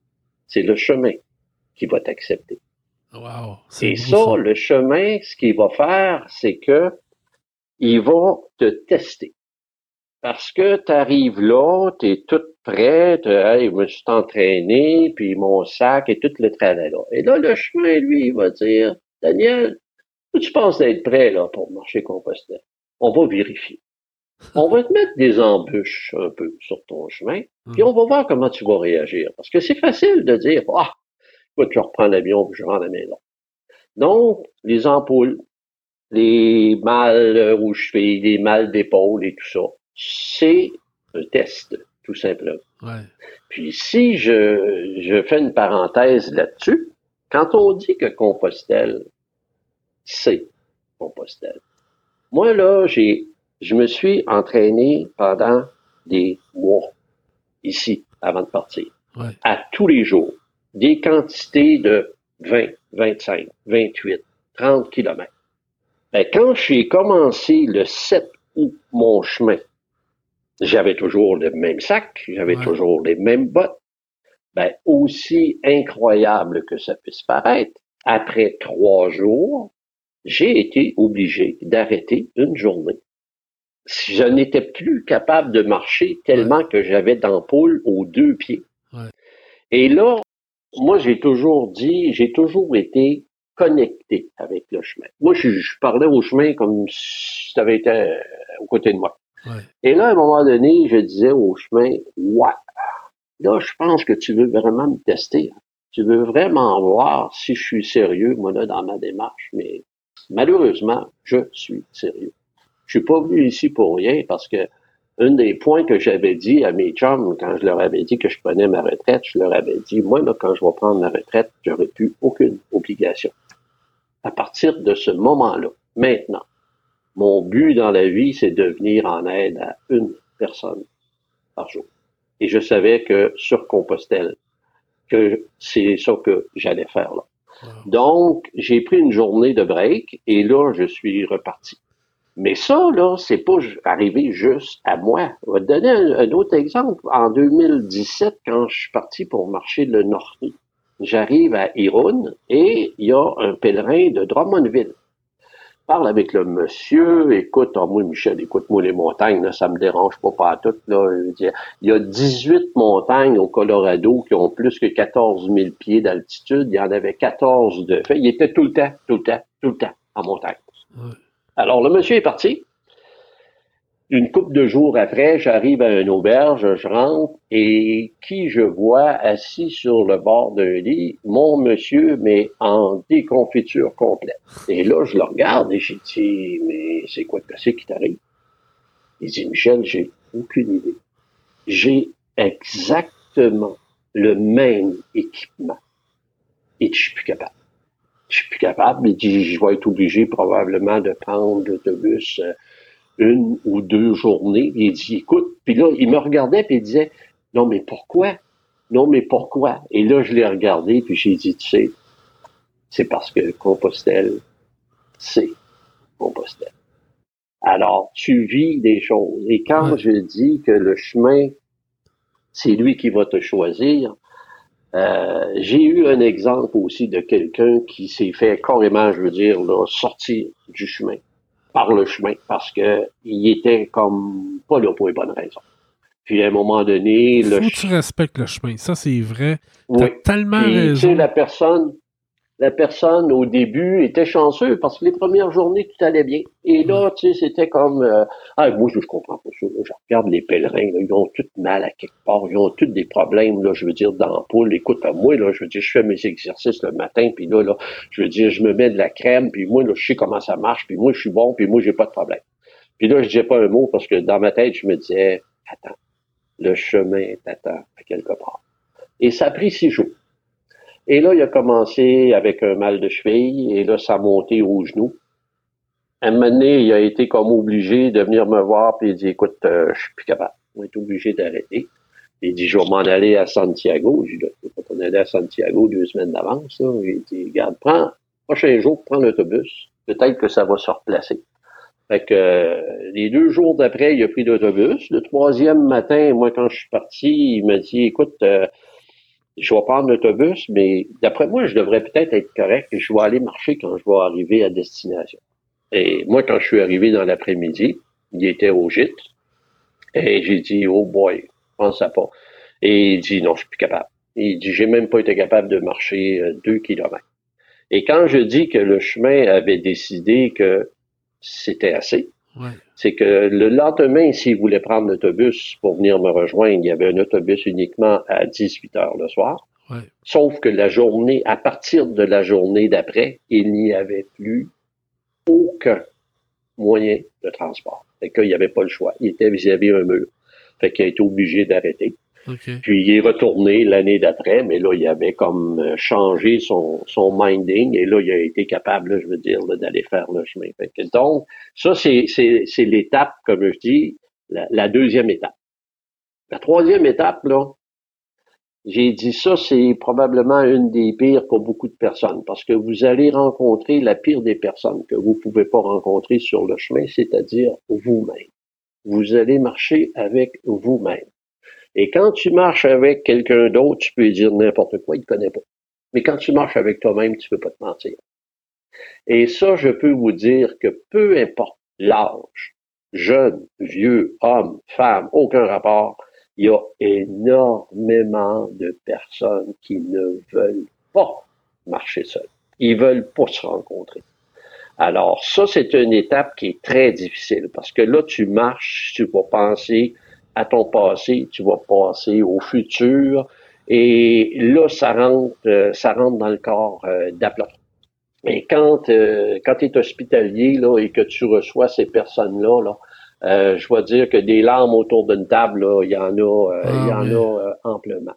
C'est le chemin qui va t'accepter.
Wow,
Et ça, le chemin, ce qu'il va faire, c'est que il va te tester. Parce que tu arrives là, tu es tout prêt, hey, je me suis entraîné, puis mon sac et tout le tralala. Et là, le chemin, lui, il va dire, Daniel, tu penses d'être prêt là pour marcher Compostelle? On va vérifier. On va te mettre des embûches un peu sur ton chemin, puis on va voir comment tu vas réagir. Parce que c'est facile de dire, ah, écoute, je reprends l'avion, puis je rentre à la maison. Donc, les ampoules, les mal aux chevilles, les mal d'épaule et tout ça, c'est un test, tout simplement. Puis si je, je fais une parenthèse là-dessus, quand on dit que Compostelle, c'est Compostelle, moi, là, j'ai, je me suis entraîné pendant des mois ici, avant de partir. À tous les jours. Des quantités de 20, 25, 28, 30 kilomètres. Ben, quand j'ai commencé le 7 août mon chemin, j'avais toujours le même sac, j'avais toujours les mêmes bottes. Ben, aussi incroyable que ça puisse paraître, après trois jours, j'ai été obligé d'arrêter une journée. Je n'étais plus capable de marcher tellement que j'avais d'ampoule aux deux pieds. Et là, moi, j'ai toujours dit, j'ai toujours été connecté avec le chemin. Moi, je, parlais au chemin comme si ça avait été euh, aux côtés de moi. Et là, à un moment donné, je disais au chemin, ouais, là, je pense que tu veux vraiment me tester. Tu veux vraiment voir si je suis sérieux, moi, là, dans ma démarche. Mais Malheureusement, je suis sérieux. Je suis pas venu ici pour rien parce que un des points que j'avais dit à mes chums quand je leur avais dit que je prenais ma retraite, je leur avais dit, moi, là, quand je vais prendre ma retraite, j'aurai plus aucune obligation. À partir de ce moment-là, maintenant, mon but dans la vie, c'est de venir en aide à une personne par jour. Et je savais que sur Compostelle, que c'est ça que j'allais faire là. Donc, j'ai pris une journée de break et là, je suis reparti. Mais ça, là, c'est pas arrivé juste à moi. Je vais te donner un, autre exemple. En 2017, quand je suis parti pour marcher le Nord, j'arrive à Irun et il y a un pèlerin de Drummondville parle avec le monsieur, écoute, oh, moi, Michel, écoute-moi les montagnes, là, ça me dérange pas pas tout. Là. Il y a 18 montagnes au Colorado qui ont plus que 14 000 pieds d'altitude. Il y en avait 14 de fait. Il était tout le temps, tout le temps, tout le temps en montagne. Alors, le monsieur est parti. Une couple de jours après, j'arrive à une auberge, je rentre et qui je vois assis sur le bord d'un lit, mon monsieur, mais en déconfiture complète. Et là, je le regarde et j'ai dit, mais c'est quoi que c'est qui t'arrive? Il dit, Michel, j'ai aucune idée. J'ai exactement le même équipement. Et je suis plus capable. Je suis plus capable. Il dit, je vais être obligé probablement de prendre l'autobus euh, une ou deux journées. Il dit, écoute, puis là, il me regardait puis il disait, non, mais pourquoi? Non, mais pourquoi? Et là, je l'ai regardé puis j'ai dit, tu sais, c'est parce que Compostelle, c'est Compostelle. Alors, tu vis des choses. Et quand je dis que le chemin, c'est lui qui va te choisir, euh, j'ai eu un exemple aussi de quelqu'un qui s'est fait carrément, je veux dire, sortir du chemin, par le chemin, parce que il était comme pas là pour les bonnes raisons. Puis à un moment donné,
le faut que tu respectes le chemin, ça c'est vrai. T'as tellement raison.
la personne, la personne au début était chanceux parce que les premières journées tout allait bien. Et là, tu sais, c'était comme euh, ah moi je, comprends pas ça. Je regarde les pèlerins, ils ont tout mal à quelque part, ils ont tous des problèmes là, je veux dire d'ampoule. Écoute, à moi là, je veux dire, je fais mes exercices le matin, puis là là, je veux dire, je me mets de la crème, puis moi là, je sais comment ça marche, puis moi je suis bon, puis moi j'ai pas de problème. Puis là, je disais pas un mot parce que dans ma tête, je me disais attends, le chemin t'attend à quelque part. Et ça a pris six jours. Et là, il a commencé avec un mal de cheville, et là, ça a monté au genou. À un moment donné, il a été comme obligé de venir me voir, puis il dit, écoute, euh, je suis plus capable. On est obligé d'arrêter. Il dit, je vais m'en aller à Santiago. J'ai dit, on aller à Santiago deux semaines d'avance. Il dit, regarde, prends, prochain jour, prends l'autobus. Peut-être que ça va se replacer. Fait que euh, les deux jours d'après, il a pris l'autobus. Le troisième matin, moi, quand je suis parti, il m'a dit, écoute, euh, je vais prendre l'autobus, mais d'après moi, je devrais peut-être être correct je vais aller marcher quand je vais arriver à destination. Et moi, quand je suis arrivé dans l'après-midi, il était au gîte. Et j'ai dit, oh boy, pense ça pas. Et il dit, non, je suis plus capable. Il dit, j'ai même pas été capable de marcher euh, deux kilomètres. Et quand je dis que le chemin avait décidé que c'était assez, c'est que le lendemain, s'il voulait prendre l'autobus pour venir me rejoindre, il y avait un autobus uniquement à 18 heures le soir. Sauf que la journée, à partir de la journée d'après, il n'y avait plus aucun moyen de transport. Fait qu'il n'y avait pas le choix. Il était vis-à-vis un mur. Fait qu'il a été obligé d'arrêter. Puis il est retourné l'année d'après, mais là, il avait comme euh, changé son, son minding et là, il a été capable, je veux dire, d'aller faire le chemin. donc, ça, c'est l'étape, comme je dis, la, deuxième étape. La troisième étape, là, j'ai dit ça, c'est probablement une des pires pour beaucoup de personnes parce que vous allez rencontrer la pire des personnes que vous pouvez pas rencontrer sur le chemin, c'est-à-dire vous-même. Vous allez marcher avec vous-même. Et quand tu marches avec quelqu'un d'autre, tu peux dire n'importe quoi, il ne connaît pas. Mais quand tu marches avec toi-même, tu peux pas te mentir. Et ça, je peux vous dire que peu importe l'âge, jeune, vieux, homme, femme, aucun rapport, il y a énormément de personnes qui ne veulent pas marcher seules. Ils veulent pas se rencontrer. Alors, ça, c'est une étape qui est très difficile parce que là, tu marches, tu vas penser à ton passé, tu vas passer au futur. Et là, ça rentre, euh, ça rentre dans le corps euh. Et quand, euh, quand tu es hospitalier là, et que tu reçois ces personnes-là, là, euh, je vais dire que des larmes autour d'une table, il y en a, il y ah, en a amplement.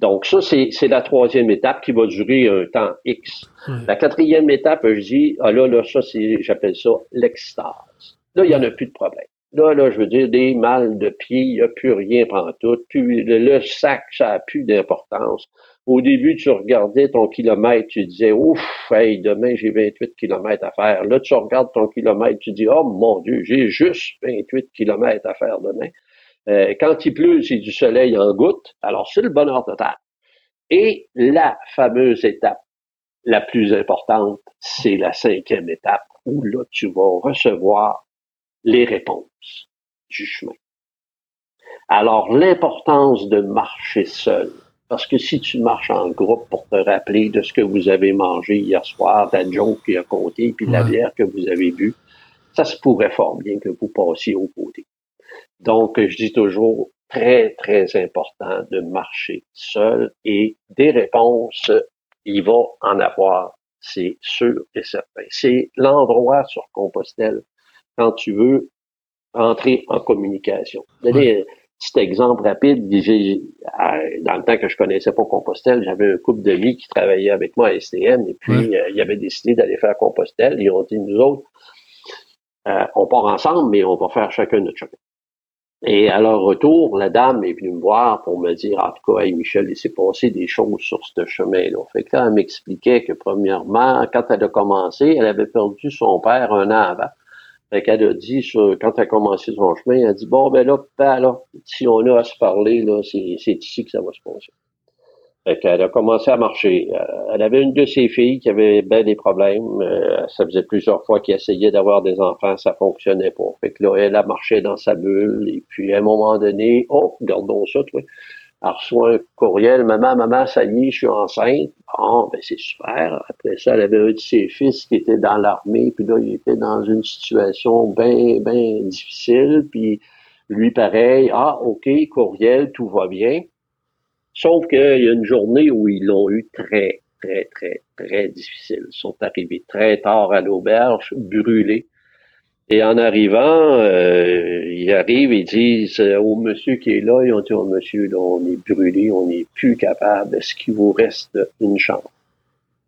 Donc ça, c'est la troisième étape qui va durer un temps X. La quatrième étape, je dis, ah là, là, ça, j'appelle ça l'extase. Là, il n'y en a plus de problème. Là, là, je veux dire, des mal de pied, il n'y a plus rien pendant tout. le, sac, ça n'a plus d'importance. Au début, tu regardais ton kilomètre, tu disais, ouf, hey, demain, j'ai 28 kilomètres à faire. Là, tu regardes ton kilomètre, tu dis, oh mon Dieu, j'ai juste 28 kilomètres à faire demain. Euh, quand il pleut, c'est du soleil en goutte. Alors, c'est le bonheur total. Et la fameuse étape la plus importante, c'est la cinquième étape où là, tu vas recevoir les réponses du chemin. Alors, l'importance de marcher seul, parce que si tu marches en groupe pour te rappeler de ce que vous avez mangé hier soir, la joke qui a compté, puis la bière que vous avez bu, ça se pourrait fort bien que vous passiez au côté. Donc, je dis toujours, très, très important de marcher seul et des réponses, il va en avoir, c'est sûr et certain. C'est l'endroit sur Compostelle quand tu veux entrer en communication. petit exemple rapide, dans le temps que je connaissais pas Compostelle, j'avais un couple d'amis qui travaillaient avec moi à STM et puis
Ouais.
euh, ils avaient décidé d'aller faire Compostelle. Ils ont dit, nous autres, euh, on part ensemble, mais on va faire chacun notre chemin. Et à leur retour, la dame est venue me voir pour me dire, en tout cas, hey, Michel, il s'est passé des choses sur ce chemin-là. Fait que là, elle m'expliquait que premièrement, quand elle a commencé, elle avait perdu son père un an avant. Fait qu'elle a dit, quand elle a commencé son chemin, elle a dit, bon, ben là, ben là, si on a à se parler, là, c'est ici que ça va se passer. Fait qu'elle a commencé à marcher. Euh, elle avait une de ses filles qui avait bien des problèmes. Euh, ça faisait plusieurs fois qu'elle essayait d'avoir des enfants, ça fonctionnait pas. Fait que là, elle a marché dans sa bulle. Et puis, à un moment donné, oh, regardons ça, toi. Elle reçoit un courriel, maman, maman, ça y est, je suis enceinte. Bon, ben c'est super. Après ça, elle avait un de ses fils qui était dans l'armée, puis là, il était dans une situation bien, bien difficile. Puis lui, pareil, ah, OK, courriel, tout va bien. Sauf qu'il y a une journée où ils l'ont eu très, très, très, très difficile. Ils sont arrivés très tard à l'auberge, brûlés. Et en arrivant, euh, ils arrivent et disent euh, au monsieur qui est là, ils ont dit au monsieur, là, on est brûlé, on n'est plus capable, est-ce qu'il vous reste une chambre?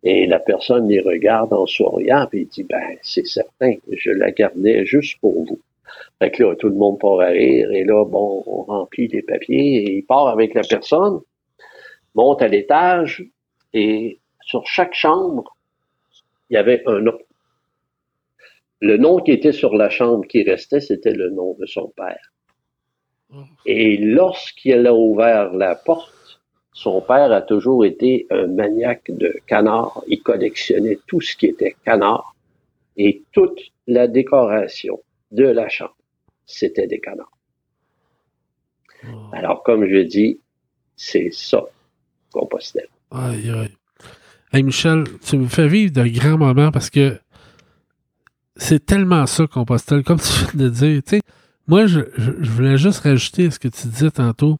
Et la personne les regarde en souriant, puis il dit, ben, c'est certain, je la gardais juste pour vous. Fait que là, tout le monde part à rire, et là, bon, on remplit les papiers, et il part avec la personne, monte à l'étage, et sur chaque chambre, il y avait un nom. Le nom qui était sur la chambre qui restait, c'était le nom de son père. Et lorsqu'il a ouvert la porte, son père a toujours été un maniaque de canards. Il collectionnait tout ce qui était canard et toute la décoration de la chambre, c'était des canards. Alors, comme je dis, c'est ça, Compostelle.
Aïe, aïe. Hey, Michel, tu me fais vivre de grands moments parce que c'est tellement ça, Compostelle, comme tu viens de dire. Tu sais, moi, je, je- je voulais juste rajouter à ce que tu disais tantôt.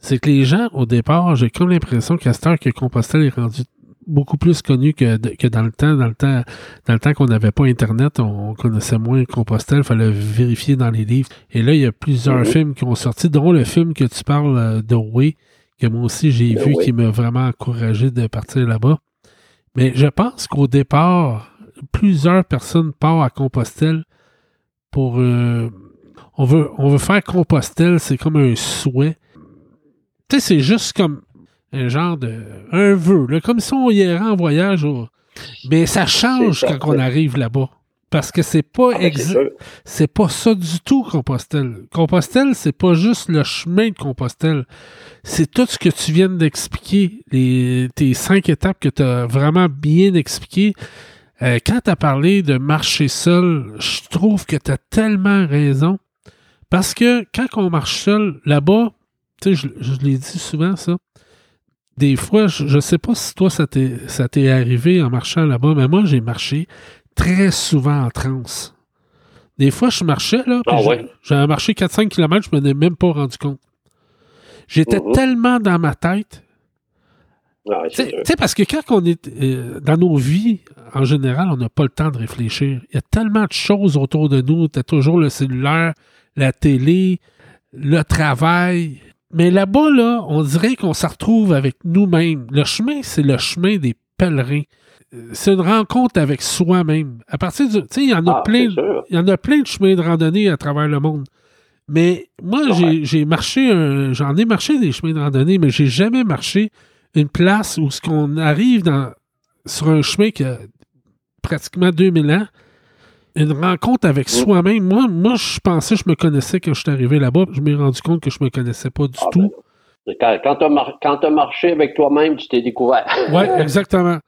C'est que les gens, au départ, j'ai comme l'impression qu'à cette heure que Compostelle est rendu beaucoup plus connu que, que dans le temps. Dans le temps, dans le temps qu'on n'avait pas Internet, on, connaissait moins Compostelle, il fallait vérifier dans les livres. Et là, il y a plusieurs
Mhm.
films qui ont sorti, dont le film que tu parles euh, de Way, que moi aussi j'ai vu, qui m'a vraiment encouragé de partir là-bas. Mais je pense qu'au départ, plusieurs personnes partent à Compostelle pour. euh, on, veut, on veut faire Compostelle, c'est comme un souhait. Tu sais, c'est juste comme un genre de. un vœu, là, comme si on irait en voyage. au- Mais ça change quand on arrive là-bas. Parce que c'est pas
Ah, c'est
pas ça du tout, Compostelle. Compostelle, c'est pas juste le chemin de Compostelle. C'est tout ce que tu viens d'expliquer, tes cinq étapes que tu as vraiment bien expliquées. Euh, quand tu as parlé de marcher seul, je trouve que tu as tellement raison. Parce que quand on marche seul, là-bas, tu sais, je, je l'ai dit souvent, ça. Des fois, je, je sais pas si toi, ça t'est arrivé en marchant là-bas, mais moi, j'ai marché très souvent en transe. Des fois, je marchais, là,
Ah ouais?
j'avais marché 4-5 km, je me n'ai même pas rendu compte. J'étais
Mhm.
tellement dans ma tête.
Ah,
Tu
c'est
sais- parce que quand on est euh, dans nos vies, en général, on n'a pas le temps de réfléchir. Il y a tellement de choses autour de nous. Tu as toujours le cellulaire, la télé, le travail. Mais là-bas, là, on dirait qu'on se retrouve avec nous-mêmes. Le chemin, c'est le chemin des pèlerins. Euh, C'est une rencontre avec soi-même. À partir du. Tu sais, il y en a
Ah,
plein. Il y en a plein de chemins de randonnée à travers le monde. Mais moi,
Ouais.
j'ai- marché, j'en ai marché des chemins de randonnée, mais j'ai jamais marché une place où ce qu'on arrive dans, sur un chemin qui a pratiquement 2000 ans, une rencontre avec
Mm.
soi-même. Moi, moi, je pensais que je me connaissais quand je suis arrivé là-bas. Je m'ai rendu compte que je me connaissais pas du
Ah,
tout.
ben, Quand, quand mar- quand t'as marché avec toi-même, tu t'es découvert. <laughs>
Oui, exactement.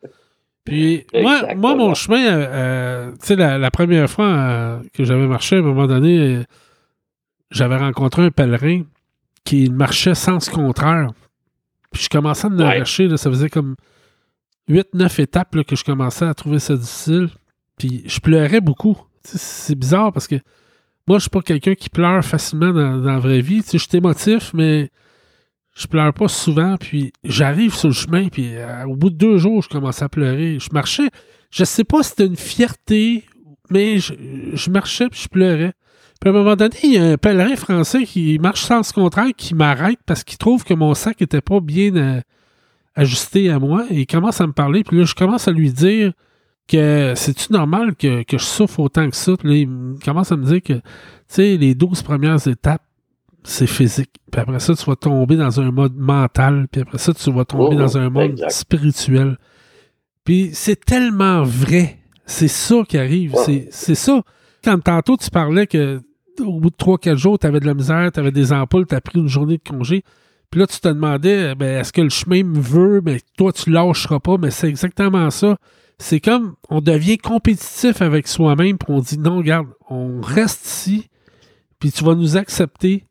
Puis, moi,
Exactement.
moi, mon chemin, euh, euh, tu sais, la, la première fois euh, que j'avais marché, à un moment donné, euh, j'avais rencontré un pèlerin qui marchait sens contraire. Puis, je commençais à me
Ouais.
là, ça faisait comme 8-9 étapes là, que je commençais à trouver ça difficile. Puis, je pleurais beaucoup. C'est bizarre parce que moi, je suis pas quelqu'un qui pleure facilement dans, dans la vraie vie. Je suis émotif, mais je pleure pas souvent, puis j'arrive sur le chemin, puis euh, au bout de deux jours, je commence à pleurer. Je marchais, je sais pas si c'était une fierté, mais je, je marchais puis je pleurais. Puis à un moment donné, il y a un pèlerin français qui marche sans ce contraire qui m'arrête parce qu'il trouve que mon sac était pas bien euh, ajusté à moi. Et il commence à me parler. Puis là, je commence à lui dire que c'est-tu normal que, que je souffre autant que ça? Puis là, il commence à me dire que, tu sais, les 12 premières étapes, c'est physique. Puis après ça, tu vas tomber dans un mode mental. Puis après ça, tu vas tomber
Oh,
dans un mode
exact.
spirituel. Puis c'est tellement vrai. C'est ça qui arrive. C'est ça. Quand tantôt tu parlais que au bout de 3-4 jours, tu avais de la misère, tu avais des ampoules, tu as pris une journée de congé. Puis là, tu te demandais, ben, est-ce que le chemin me veut? Mais toi, tu lâcheras pas. Mais c'est exactement ça. C'est comme, on devient compétitif avec soi-même, puis on dit, non, regarde, on reste ici, puis tu vas nous accepter.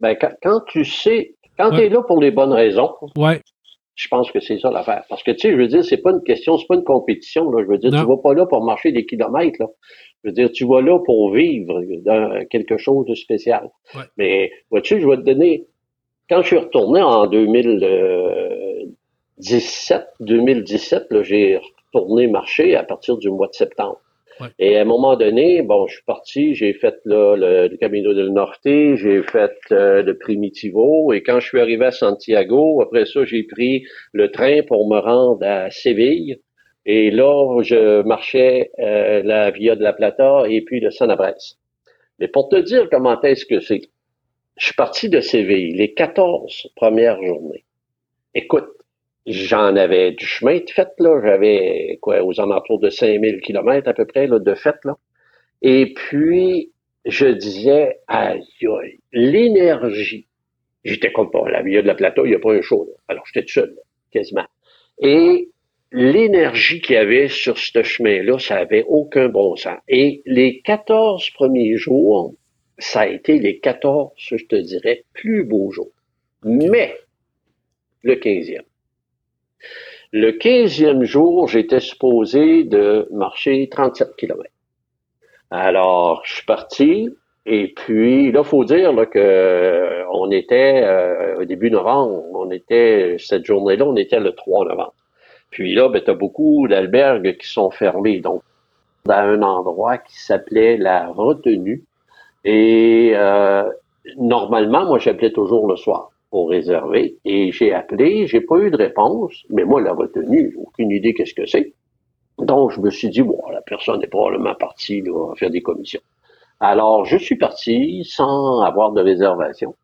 Ben, quand, quand tu sais, quand
Ouais.
tu es là pour les bonnes raisons,
Ouais,
je pense que c'est ça l'affaire. Parce que, tu sais, je veux dire, c'est pas une question, c'est pas une compétition, là. Je veux dire,
Non.
tu vas pas là pour marcher des kilomètres, là. Je veux dire, tu vas là pour vivre dans quelque chose de spécial.
Ouais.
Mais, vois-tu, je vais te donner, quand je suis retourné en 2017, 2017, là, j'ai retourné marcher à partir du mois de septembre.
Ouais.
Et à un moment donné, bon, je suis parti, j'ai fait là, le, le Camino del Norte, j'ai fait euh, le Primitivo, et quand je suis arrivé à Santiago, après ça, j'ai pris le train pour me rendre à Séville. Et là, je marchais euh, la Via de la Plata et puis le Sanabres. Mais pour te dire comment est-ce que c'est, je suis parti de Séville les 14 premières journées. Écoute, j'en avais du chemin de fait, là. J'avais, quoi, aux alentours de 5000 kilomètres à peu près, là, de fait, là. Et puis, je disais, aïe, aïe, l'énergie. J'étais comme pas, la Via de la Plata, il n'y a pas un show, là. Alors, j'étais tout seul, là, quasiment. Et l'énergie qu'il y avait sur ce chemin-là, ça avait aucun bon sens. Et les 14 premiers jours, ça a été les 14, je te dirais, plus beaux jours. Mais, le 15e. Le 15e jour, j'étais supposé de marcher 37 km. Alors, je suis parti, et puis, là, faut dire là, que euh, on était euh, au début novembre, on était, cette journée-là, on était le 3 novembre. Puis là, ben, tu as beaucoup d'albergues qui sont fermés. Donc, dans un endroit qui s'appelait la retenue. Et euh, normalement, moi, j'appelais toujours le soir pour réserver. Et j'ai appelé, j'ai pas eu de réponse. Mais moi, la retenue, aucune idée qu'est-ce que c'est. Donc, je me suis dit, bon, la personne est probablement partie là, faire des commissions. Alors, je suis parti sans avoir de réservation.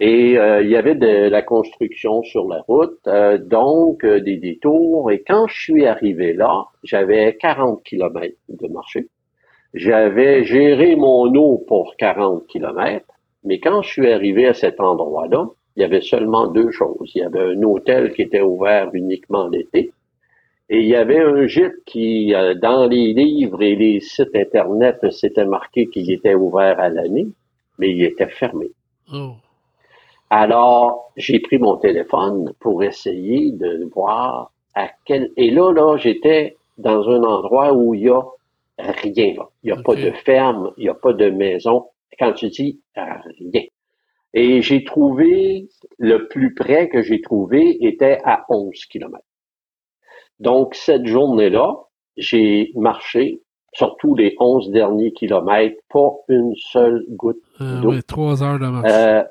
Et euh, il y avait de la construction sur la route, euh, donc euh, des détours. Et quand je suis arrivé là, j'avais 40 kilomètres de marché. J'avais géré mon eau pour 40 kilomètres. Mais quand je suis arrivé à cet endroit-là, il y avait seulement deux choses. Il y avait un hôtel qui était ouvert uniquement l'été. Et il y avait un gîte qui, euh, dans les livres et les sites Internet, c'était marqué qu'il était ouvert à l'année, mais il était fermé.
Oh.
Alors, j'ai pris mon téléphone pour essayer de voir à quel... Et là, là, j'étais dans un endroit où il y a rien. là. Il n'y a pas de ferme, il n'y a pas de maison. Quand tu dis euh, rien. Et j'ai trouvé, le plus près que j'ai trouvé était à 11 kilomètres. Donc, cette journée-là, j'ai marché sur tous les 11 derniers kilomètres, pas une seule goutte
Euh,
d'eau.
trois heures de marche.
euh,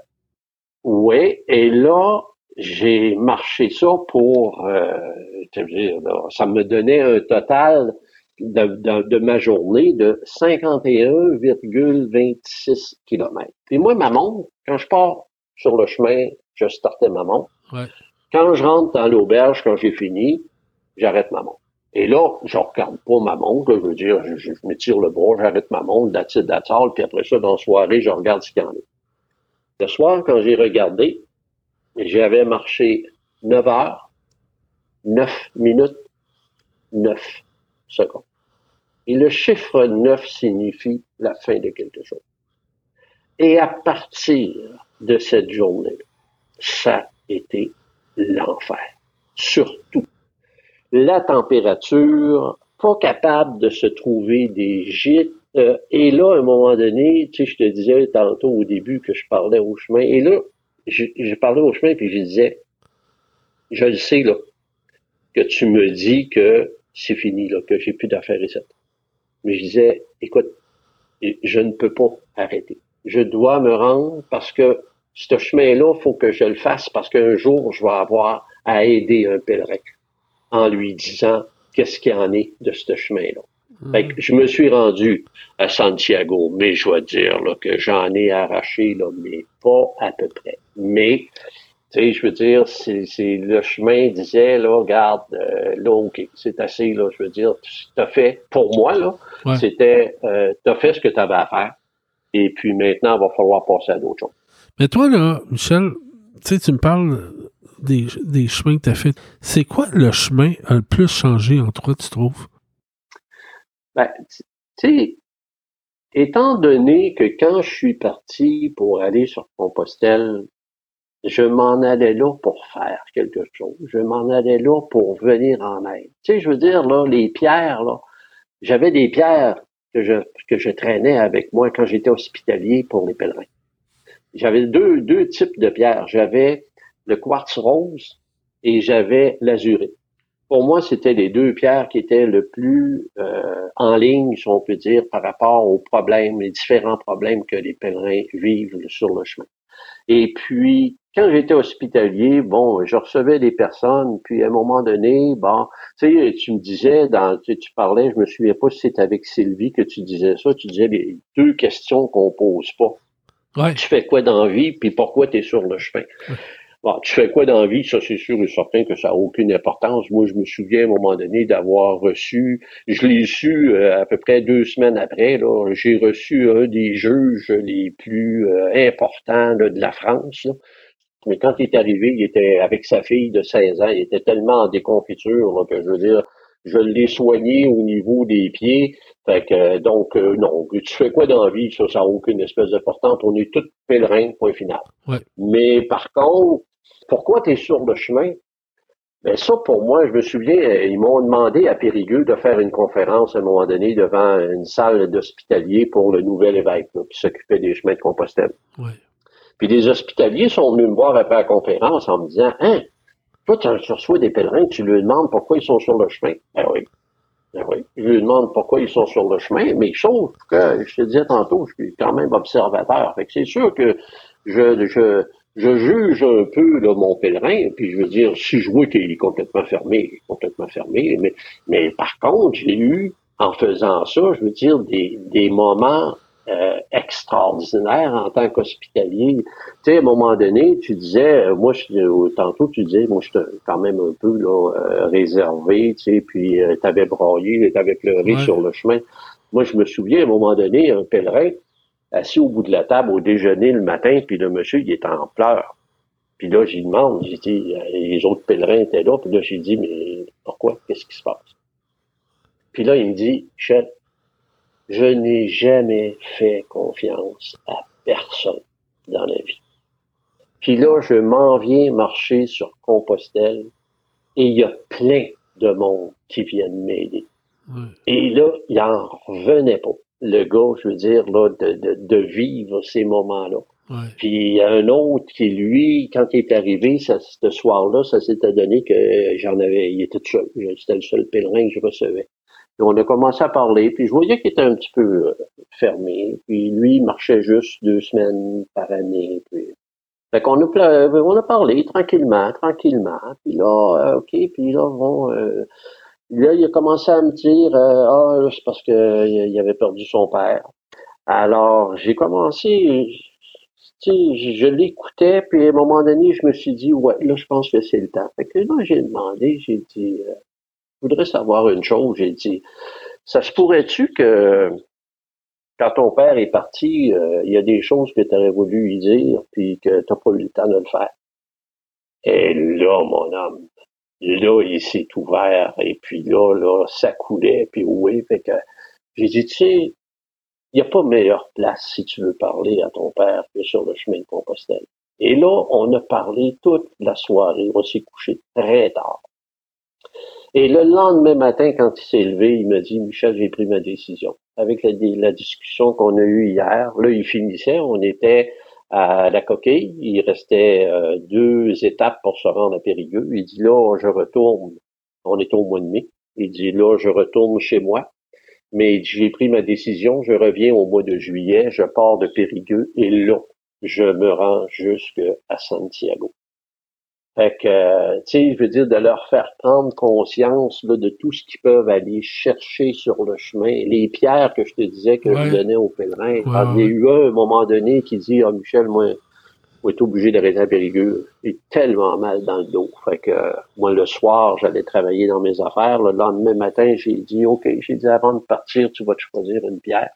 oui, et là, j'ai marché ça pour, euh, dire, ça me donnait un total de, de, de ma journée de 51,26 km. Et moi, ma montre, quand je pars sur le chemin, je startais ma montre.
Ouais.
Quand je rentre dans l'auberge, quand j'ai fini, j'arrête ma montre. Et là, je regarde pas ma montre, je veux dire, je, je, me tire le bras, j'arrête ma montre, that's all, puis après ça, dans la soirée, je regarde ce qu'il y en a. Le soir, quand j'ai regardé, j'avais marché 9 heures, 9 minutes, 9 secondes. Et le chiffre 9 signifie la fin de quelque chose. Et à partir de cette journée, ça a été l'enfer. Surtout la température, pas capable de se trouver des gîtes. Euh, et là, à un moment donné, tu sais, je te disais tantôt au début que je parlais au chemin. Et là, je, parlais au chemin puis je disais, je le sais là, que tu me dis que c'est fini là, que j'ai plus d'affaires ici. Mais je disais, écoute, je ne peux pas arrêter. Je dois me rendre parce que ce chemin-là, faut que je le fasse parce qu'un jour, je vais avoir à aider un pèlerin en lui disant qu'est-ce qu'il en est de ce chemin-là. Fait que je me suis rendu à Santiago, mais je dois dire là, que j'en ai arraché, là, mais pas à peu près. Mais, tu sais, je veux dire, c'est, le chemin disait, là, regarde, euh, là, OK, c'est assez, là, je veux dire, tu as fait, pour moi, là, c'était, euh, tu as fait ce que tu avais à faire, et puis maintenant, il va falloir passer à d'autres choses.
Mais toi, là, Michel, tu sais, tu me parles des, des chemins que tu as fait. C'est quoi le chemin a le plus changé en toi, tu trouves?
Ben, tu sais, étant donné que quand je suis parti pour aller sur Compostelle, je m'en allais là pour faire quelque chose. Je m'en allais là pour venir en aide. Tu sais, je veux dire, là, les pierres, là, j'avais des pierres que je, traînais avec moi quand j'étais hospitalier pour les pèlerins. J'avais deux, deux types de pierres. J'avais le quartz rose et j'avais l'azurite pour moi, c'était les deux pierres qui étaient le plus euh, en ligne, si on peut dire, par rapport aux problèmes, les différents problèmes que les pèlerins vivent sur le chemin. Et puis, quand j'étais hospitalier, bon, je recevais des personnes, puis à un moment donné, bon, tu sais, tu me disais, dans, tu, tu parlais, je me souviens pas si c'était avec Sylvie que tu disais ça, tu disais les deux questions qu'on pose pas.
Ouais.
Tu fais quoi dans la vie, puis pourquoi tu es sur le chemin? Bon, tu fais quoi dans vie? Ça, c'est sûr et certain que ça n'a aucune importance. Moi, je me souviens à un moment donné d'avoir reçu, je l'ai su euh, à peu près deux semaines après, là, j'ai reçu un des juges les plus euh, importants de la France. Mais quand il est arrivé, il était avec sa fille de 16 ans, il était tellement en déconfiture que je veux dire, je l'ai soigné au niveau des pieds. Fait que, donc, euh, non, tu fais quoi dans la vie? Ça, ça n'a aucune espèce d'importance. On est tous pèlerins, point final. Mais par contre, pourquoi tu es sur le chemin? Ben ça, pour moi, je me souviens, euh, ils m'ont demandé à Périgueux de faire une conférence à un moment donné devant une salle d'hospitaliers pour le nouvel évêque qui s'occupait des chemins de Compostelle. Puis des hospitaliers sont venus me voir après la conférence en me disant Hein, toi, tu reçois des pèlerins, tu leur demandes pourquoi ils sont sur le chemin. Ben oui. Ben oui. Je lui demande pourquoi ils sont sur le chemin, mais sauf que, je te disais tantôt, je suis quand même observateur. Fait que c'est sûr que je, je, je juge un peu là, mon pèlerin, puis je veux dire, si je vois qu'il est complètement fermé, il est complètement fermé, mais, mais par contre, j'ai eu, en faisant ça, je veux dire, des, des moments euh, extraordinaires en tant qu'hospitalier. Tu sais, à un moment donné, tu disais, euh, moi, je, euh, tantôt, tu disais, moi, je suis quand même un peu là, réservé, tu sais, puis euh, t'avais broyé, t'avais pleuré sur le chemin. Moi, je me souviens, à un moment donné, un pèlerin, assis au bout de la table au déjeuner le matin, puis le monsieur, il est en pleurs. Puis là, j'y demande, j'ai dit, les autres pèlerins étaient là, puis là, j'ai dit, mais pourquoi? Qu'est-ce qui se passe? Puis là, il me dit, chef, je n'ai jamais fait confiance à personne dans la vie. Puis là, je m'en viens marcher sur Compostelle et il y a plein de monde qui viennent m'aider. Et là, il en revenait pas le gars, je veux dire, là, de, de, de vivre ces moments-là. Puis il y a un autre qui, lui, quand il est arrivé ça, ce soir-là, ça s'était donné que j'en avais, il était tout seul. C'était le seul pèlerin que je recevais. Et on a commencé à parler, puis je voyais qu'il était un petit peu euh, fermé. Puis lui, il marchait juste deux semaines par année. Puis... Fait qu'on a, on a parlé tranquillement, tranquillement. Puis là, euh, OK, puis là, bon... Euh, Là, il a commencé à me dire euh, Ah, c'est parce qu'il il avait perdu son père. Alors, j'ai commencé, tu sais, je, l'écoutais, puis à un moment donné, je me suis dit, ouais, là, je pense que c'est le temps. Fait que là, j'ai demandé, j'ai dit, euh, je voudrais savoir une chose, j'ai dit, ça se pourrait-tu que quand ton père est parti, euh, il y a des choses que tu aurais voulu lui dire, puis que tu pas eu le temps de le faire? Et là, mon homme, là, il s'est ouvert, et puis là, là, ça coulait, puis oui, fait que j'ai dit, tu sais, il n'y a pas meilleure place si tu veux parler à ton père que sur le chemin de Compostelle. Et là, on a parlé toute la soirée, on s'est couché très tard. Et le lendemain matin, quand il s'est levé, il m'a dit, Michel, j'ai pris ma décision. Avec la, discussion qu'on a eue hier, là, il finissait, on était à la coquille. Il restait euh, deux étapes pour se rendre à Périgueux. Il dit là, je retourne. On est au mois de mai. Il dit là, je retourne chez moi. Mais j'ai pris ma décision, je reviens au mois de juillet, je pars de Périgueux et là, je me rends jusqu'à Santiago. Fait que, tu sais, je veux dire, de leur faire prendre conscience là, de tout ce qu'ils peuvent aller chercher sur le chemin. Les pierres que je te disais que je donnais aux pèlerins. Il y a eu un, un moment donné qui dit, ah, Michel, moi, on est obligé d'arrêter à Périgueux. J'ai tellement mal dans le dos. Fait que, moi, le soir, j'allais travailler dans mes affaires. Le lendemain matin, j'ai dit, OK, j'ai dit, avant de partir, tu vas te choisir une pierre.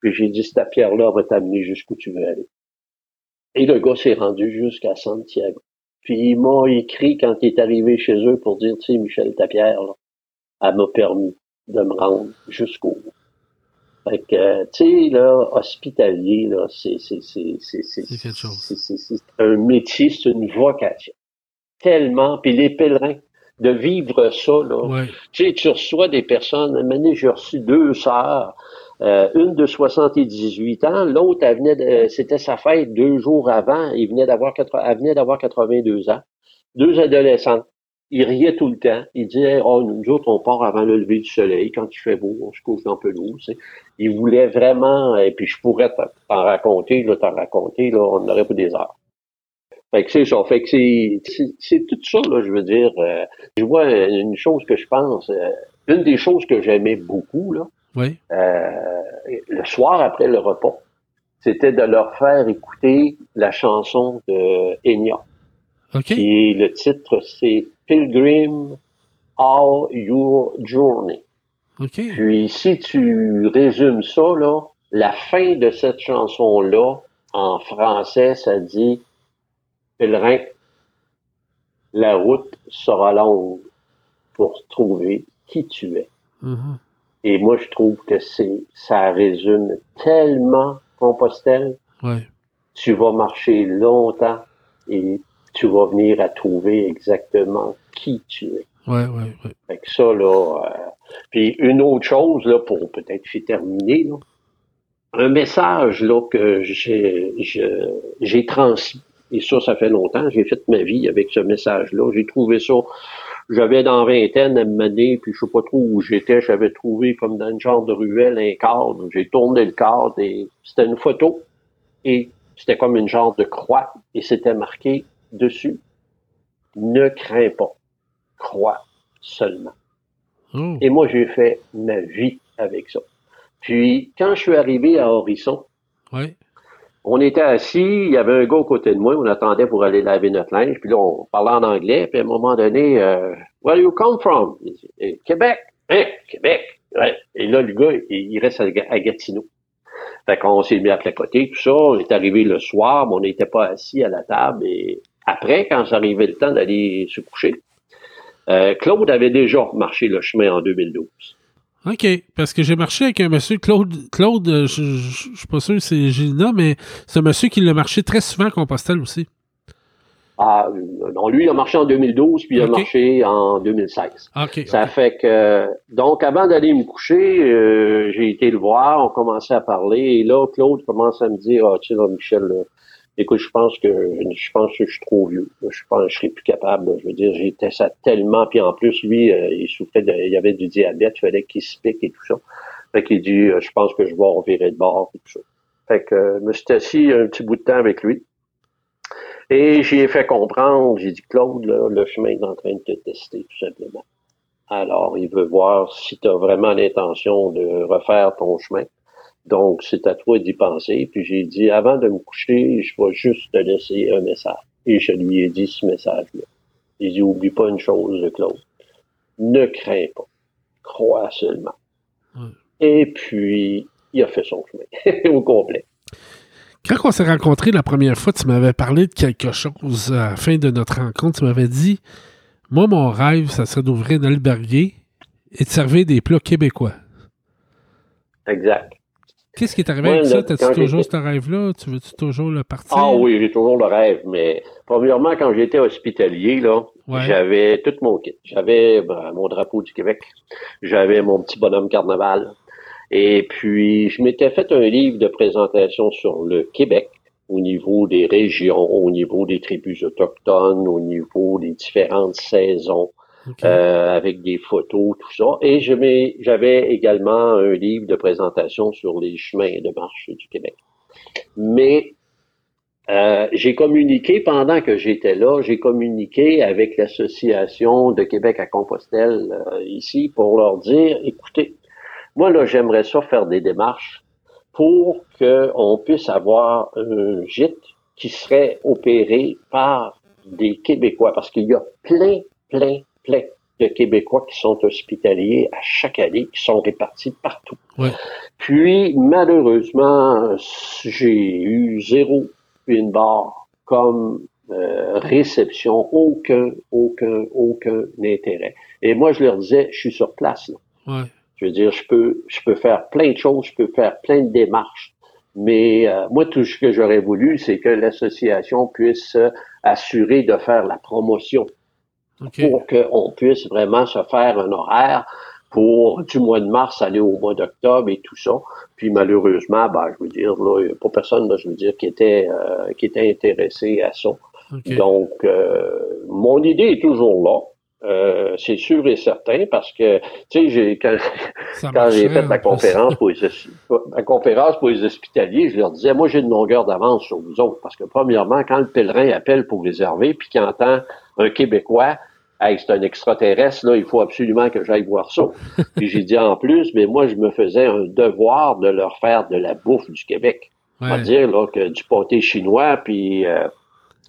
Puis j'ai dit, cette pierre-là va t'amener jusqu'où tu veux aller. Et le gars s'est rendu jusqu'à Santiago. Puis il m'a écrit quand il est arrivé chez eux pour dire, tu sais, Michel Tapierre, là, elle m'a permis de me rendre jusqu'au bout. Fait que, tu sais, là, hospitalier, là, c'est, c'est, c'est, c'est, c'est, un métier, c'est une vocation. Tellement. Puis les pèlerins, de vivre ça, là. Tu sais, tu reçois des personnes. À un j'ai reçu deux sœurs. Euh, une de 78 ans, l'autre, venait de, c'était sa fête deux jours avant. Il venait d'avoir, elle venait d'avoir 82 ans. Deux adolescents. Il riait tout le temps. Il disait, oh, nous autres, on part avant le lever du soleil. Quand il fait beau, on se couche dans pelouse. Il voulait vraiment, et puis je pourrais t'en raconter, là, t'en raconter, là, on n'aurait pas des heures. Fait que c'est ça. Fait que c'est, c'est, tout ça, là, je veux dire. Euh, je vois une chose que je pense, euh, une des choses que j'aimais beaucoup, là,
oui.
Euh, le soir après le repas, c'était de leur faire écouter la chanson de Enya. Et le titre, c'est Pilgrim All Your Journey. Puis si tu résumes ça, là, la fin de cette chanson-là, en français, ça dit Pèlerin, la route sera longue pour trouver qui tu es.
Mm-hmm.
Et moi, je trouve que c'est, ça résume tellement Compostelle.
Ouais.
Tu vas marcher longtemps et tu vas venir à trouver exactement qui tu es.
Ouais, ouais, ouais.
Fait que ça, là. Euh, puis une autre chose, là, pour peut-être terminer, là, un message là, que j'ai, j'ai transmis. Et ça, ça fait longtemps. J'ai fait ma vie avec ce message-là. J'ai trouvé ça j'avais dans vingtaine à me mener, puis je sais pas trop où j'étais, j'avais trouvé comme dans une genre de ruelle un cadre. J'ai tourné le cadre et c'était une photo et c'était comme une genre de croix et c'était marqué dessus ne crains pas, crois seulement.
Oh.
Et moi, j'ai fait ma vie avec ça. Puis, quand je suis arrivé à Horizon. On était assis, il y avait un gars à côté de moi, on attendait pour aller laver notre linge, puis là, on parlait en anglais, puis à un moment donné, euh, Where do you come from? Eh, Québec. Hein? Québec. Ouais. Et là, le gars, il, reste à, Gatineau. Fait qu'on s'est mis à côté, tout ça. On est arrivé le soir, mais on n'était pas assis à la table. Et après, quand j'arrivais le temps d'aller se coucher, euh, Claude avait déjà marché le chemin en 2012.
OK. Parce que j'ai marché avec un monsieur, Claude, Claude, euh, je, je, suis pas sûr que c'est Gina, mais c'est un monsieur qui l'a marché très souvent à Compostelle aussi.
Ah, non, lui, il a marché en 2012, puis il a marché en 2016.
OK.
ça fait que, donc, avant d'aller me coucher, euh, j'ai été le voir, on commençait à parler, et là, Claude commence à me dire, ah, tu sais, là, Michel, écoute, je pense que je pense que je suis trop vieux. Je pense que je serais plus capable. Je veux dire, j'étais ça tellement. Puis en plus, lui, euh, il souffrait de, il avait du diabète, il fallait qu'il se pique et tout ça. Fait qu'il dit, euh, je pense que je vais en virer de bord et tout ça. Fait que je me suis assis un petit bout de temps avec lui. Et j'ai fait comprendre, j'ai dit, Claude, là, le chemin est en train de te tester, tout simplement. Alors, il veut voir si tu as vraiment l'intention de refaire ton chemin. Donc, c'est à toi d'y penser. Puis j'ai dit, avant de me coucher, je vais juste te laisser un message. Et je lui ai dit ce message-là. J'ai dit, oublie pas une chose, Claude. Ne crains pas. Crois seulement. Et puis, il a fait son chemin <laughs> au complet.
Quand on s'est rencontrés la première fois, tu m'avais parlé de quelque chose à la fin de notre rencontre. Tu m'avais dit, moi, mon rêve, ça serait d'ouvrir un alberguer et de servir des plats québécois.
Exact.
Qu'est-ce qui est arrivé avec ça? T'as-tu toujours ce rêve-là? Tu veux-tu toujours le partir?
Ah oui, j'ai toujours le rêve, mais premièrement, quand j'étais hospitalier, là, j'avais tout mon kit. J'avais ben, mon drapeau du Québec, j'avais mon petit bonhomme carnaval, et puis je m'étais fait un livre de présentation sur le Québec au niveau des régions, au niveau des tribus autochtones, au niveau des différentes saisons, Euh, avec des photos, tout ça. Et j'avais également un livre de présentation sur les chemins de marche du Québec. Mais euh, j'ai communiqué pendant que j'étais là, j'ai communiqué avec l'association de Québec à Compostelle euh, ici pour leur dire, écoutez, moi là j'aimerais ça faire des démarches pour qu'on puisse avoir un gîte qui serait opéré par des Québécois, parce qu'il y a plein, plein, plein de Québécois qui sont hospitaliers à chaque année, qui sont répartis partout.
Ouais.
Puis, malheureusement, j'ai eu zéro une barre comme euh, réception, aucun, aucun, aucun intérêt. Et moi, je leur disais, je suis sur place. Là.
Ouais.
Je veux dire, je peux, je peux faire plein de choses, je peux faire plein de démarches. Mais euh, moi, tout ce que j'aurais voulu, c'est que l'association puisse euh, assurer de faire la promotion Pour qu'on puisse vraiment se faire un horaire pour du mois de mars aller au mois d'octobre et tout ça. Puis malheureusement, ben, je veux dire, là, il a pas personne, là, je veux dire, qui était, euh, qui était intéressé à ça. Donc, euh, mon idée est toujours là. Euh, c'est sûr et certain parce que, tu sais, j'ai, quand, quand j'ai fait la
plus.
conférence pour les, la conférence pour les hospitaliers, je leur disais, moi, j'ai une longueur d'avance sur vous autres. Parce que, premièrement, quand le pèlerin appelle pour réserver, puis qu'il entend un Québécois, hey, c'est un extraterrestre, là, il faut absolument que j'aille voir ça. <laughs> puis j'ai dit, en plus, mais moi, je me faisais un devoir de leur faire de la bouffe du Québec. On va
Ouais.
dire, là, que du pâté chinois, puis euh,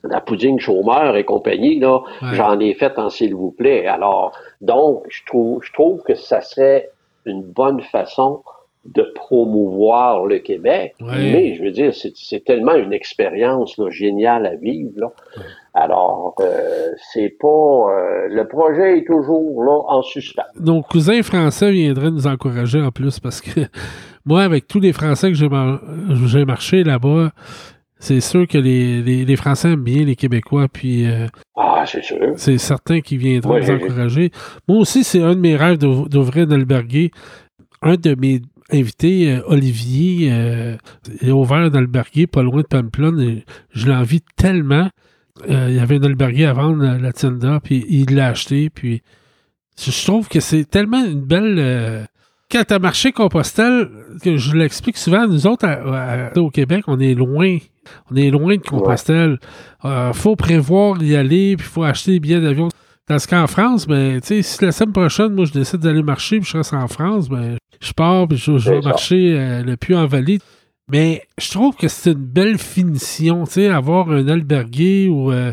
la pouding chômeur et compagnie, là,
Ouais.
j'en ai fait en s'il vous plaît. Alors, donc, je trouve, je trouve que ça serait une bonne façon de promouvoir le Québec.
Ouais.
Mais, je veux dire, c'est tellement une expérience là, géniale à vivre. Là. Alors, euh, c'est pas... euh, le projet est toujours là en suspens.
Nos cousins français viendraient nous encourager en plus parce que <laughs> moi, avec tous les Français que j'ai mar- j'ai marché là-bas, c'est sûr que les, les- les Français aiment bien les Québécois, puis euh,
Ah, c'est sûr.
c'est certain qu'ils viendront nous encourager. Moi aussi, c'est un de mes rêves d'ouvr- d'ouvrir un alberguer. Un de mes invités, euh, Olivier, euh, est ouvert un alberguer pas loin de Pamplonne. et je l'envie tellement. Euh, il y avait un alberguer à vendre la Tienda, puis il l'a acheté, puis je trouve que c'est tellement une belle. euh, quand tu as marché Compostelle, que je l'explique souvent, nous autres, à- à- au Québec, on est loin. On est loin de Compostelle. Il faut prévoir y aller, puis il faut acheter des billets d'avion. Parce qu'en France, ben, tu sais, si la semaine prochaine, moi, je décide d'aller marcher, puis je reste en France, ben, je pars, puis je, je vais marcher euh, le puits en vallée. Mais je trouve que c'est une belle finition, tu sais, avoir un alberguer ou, euh,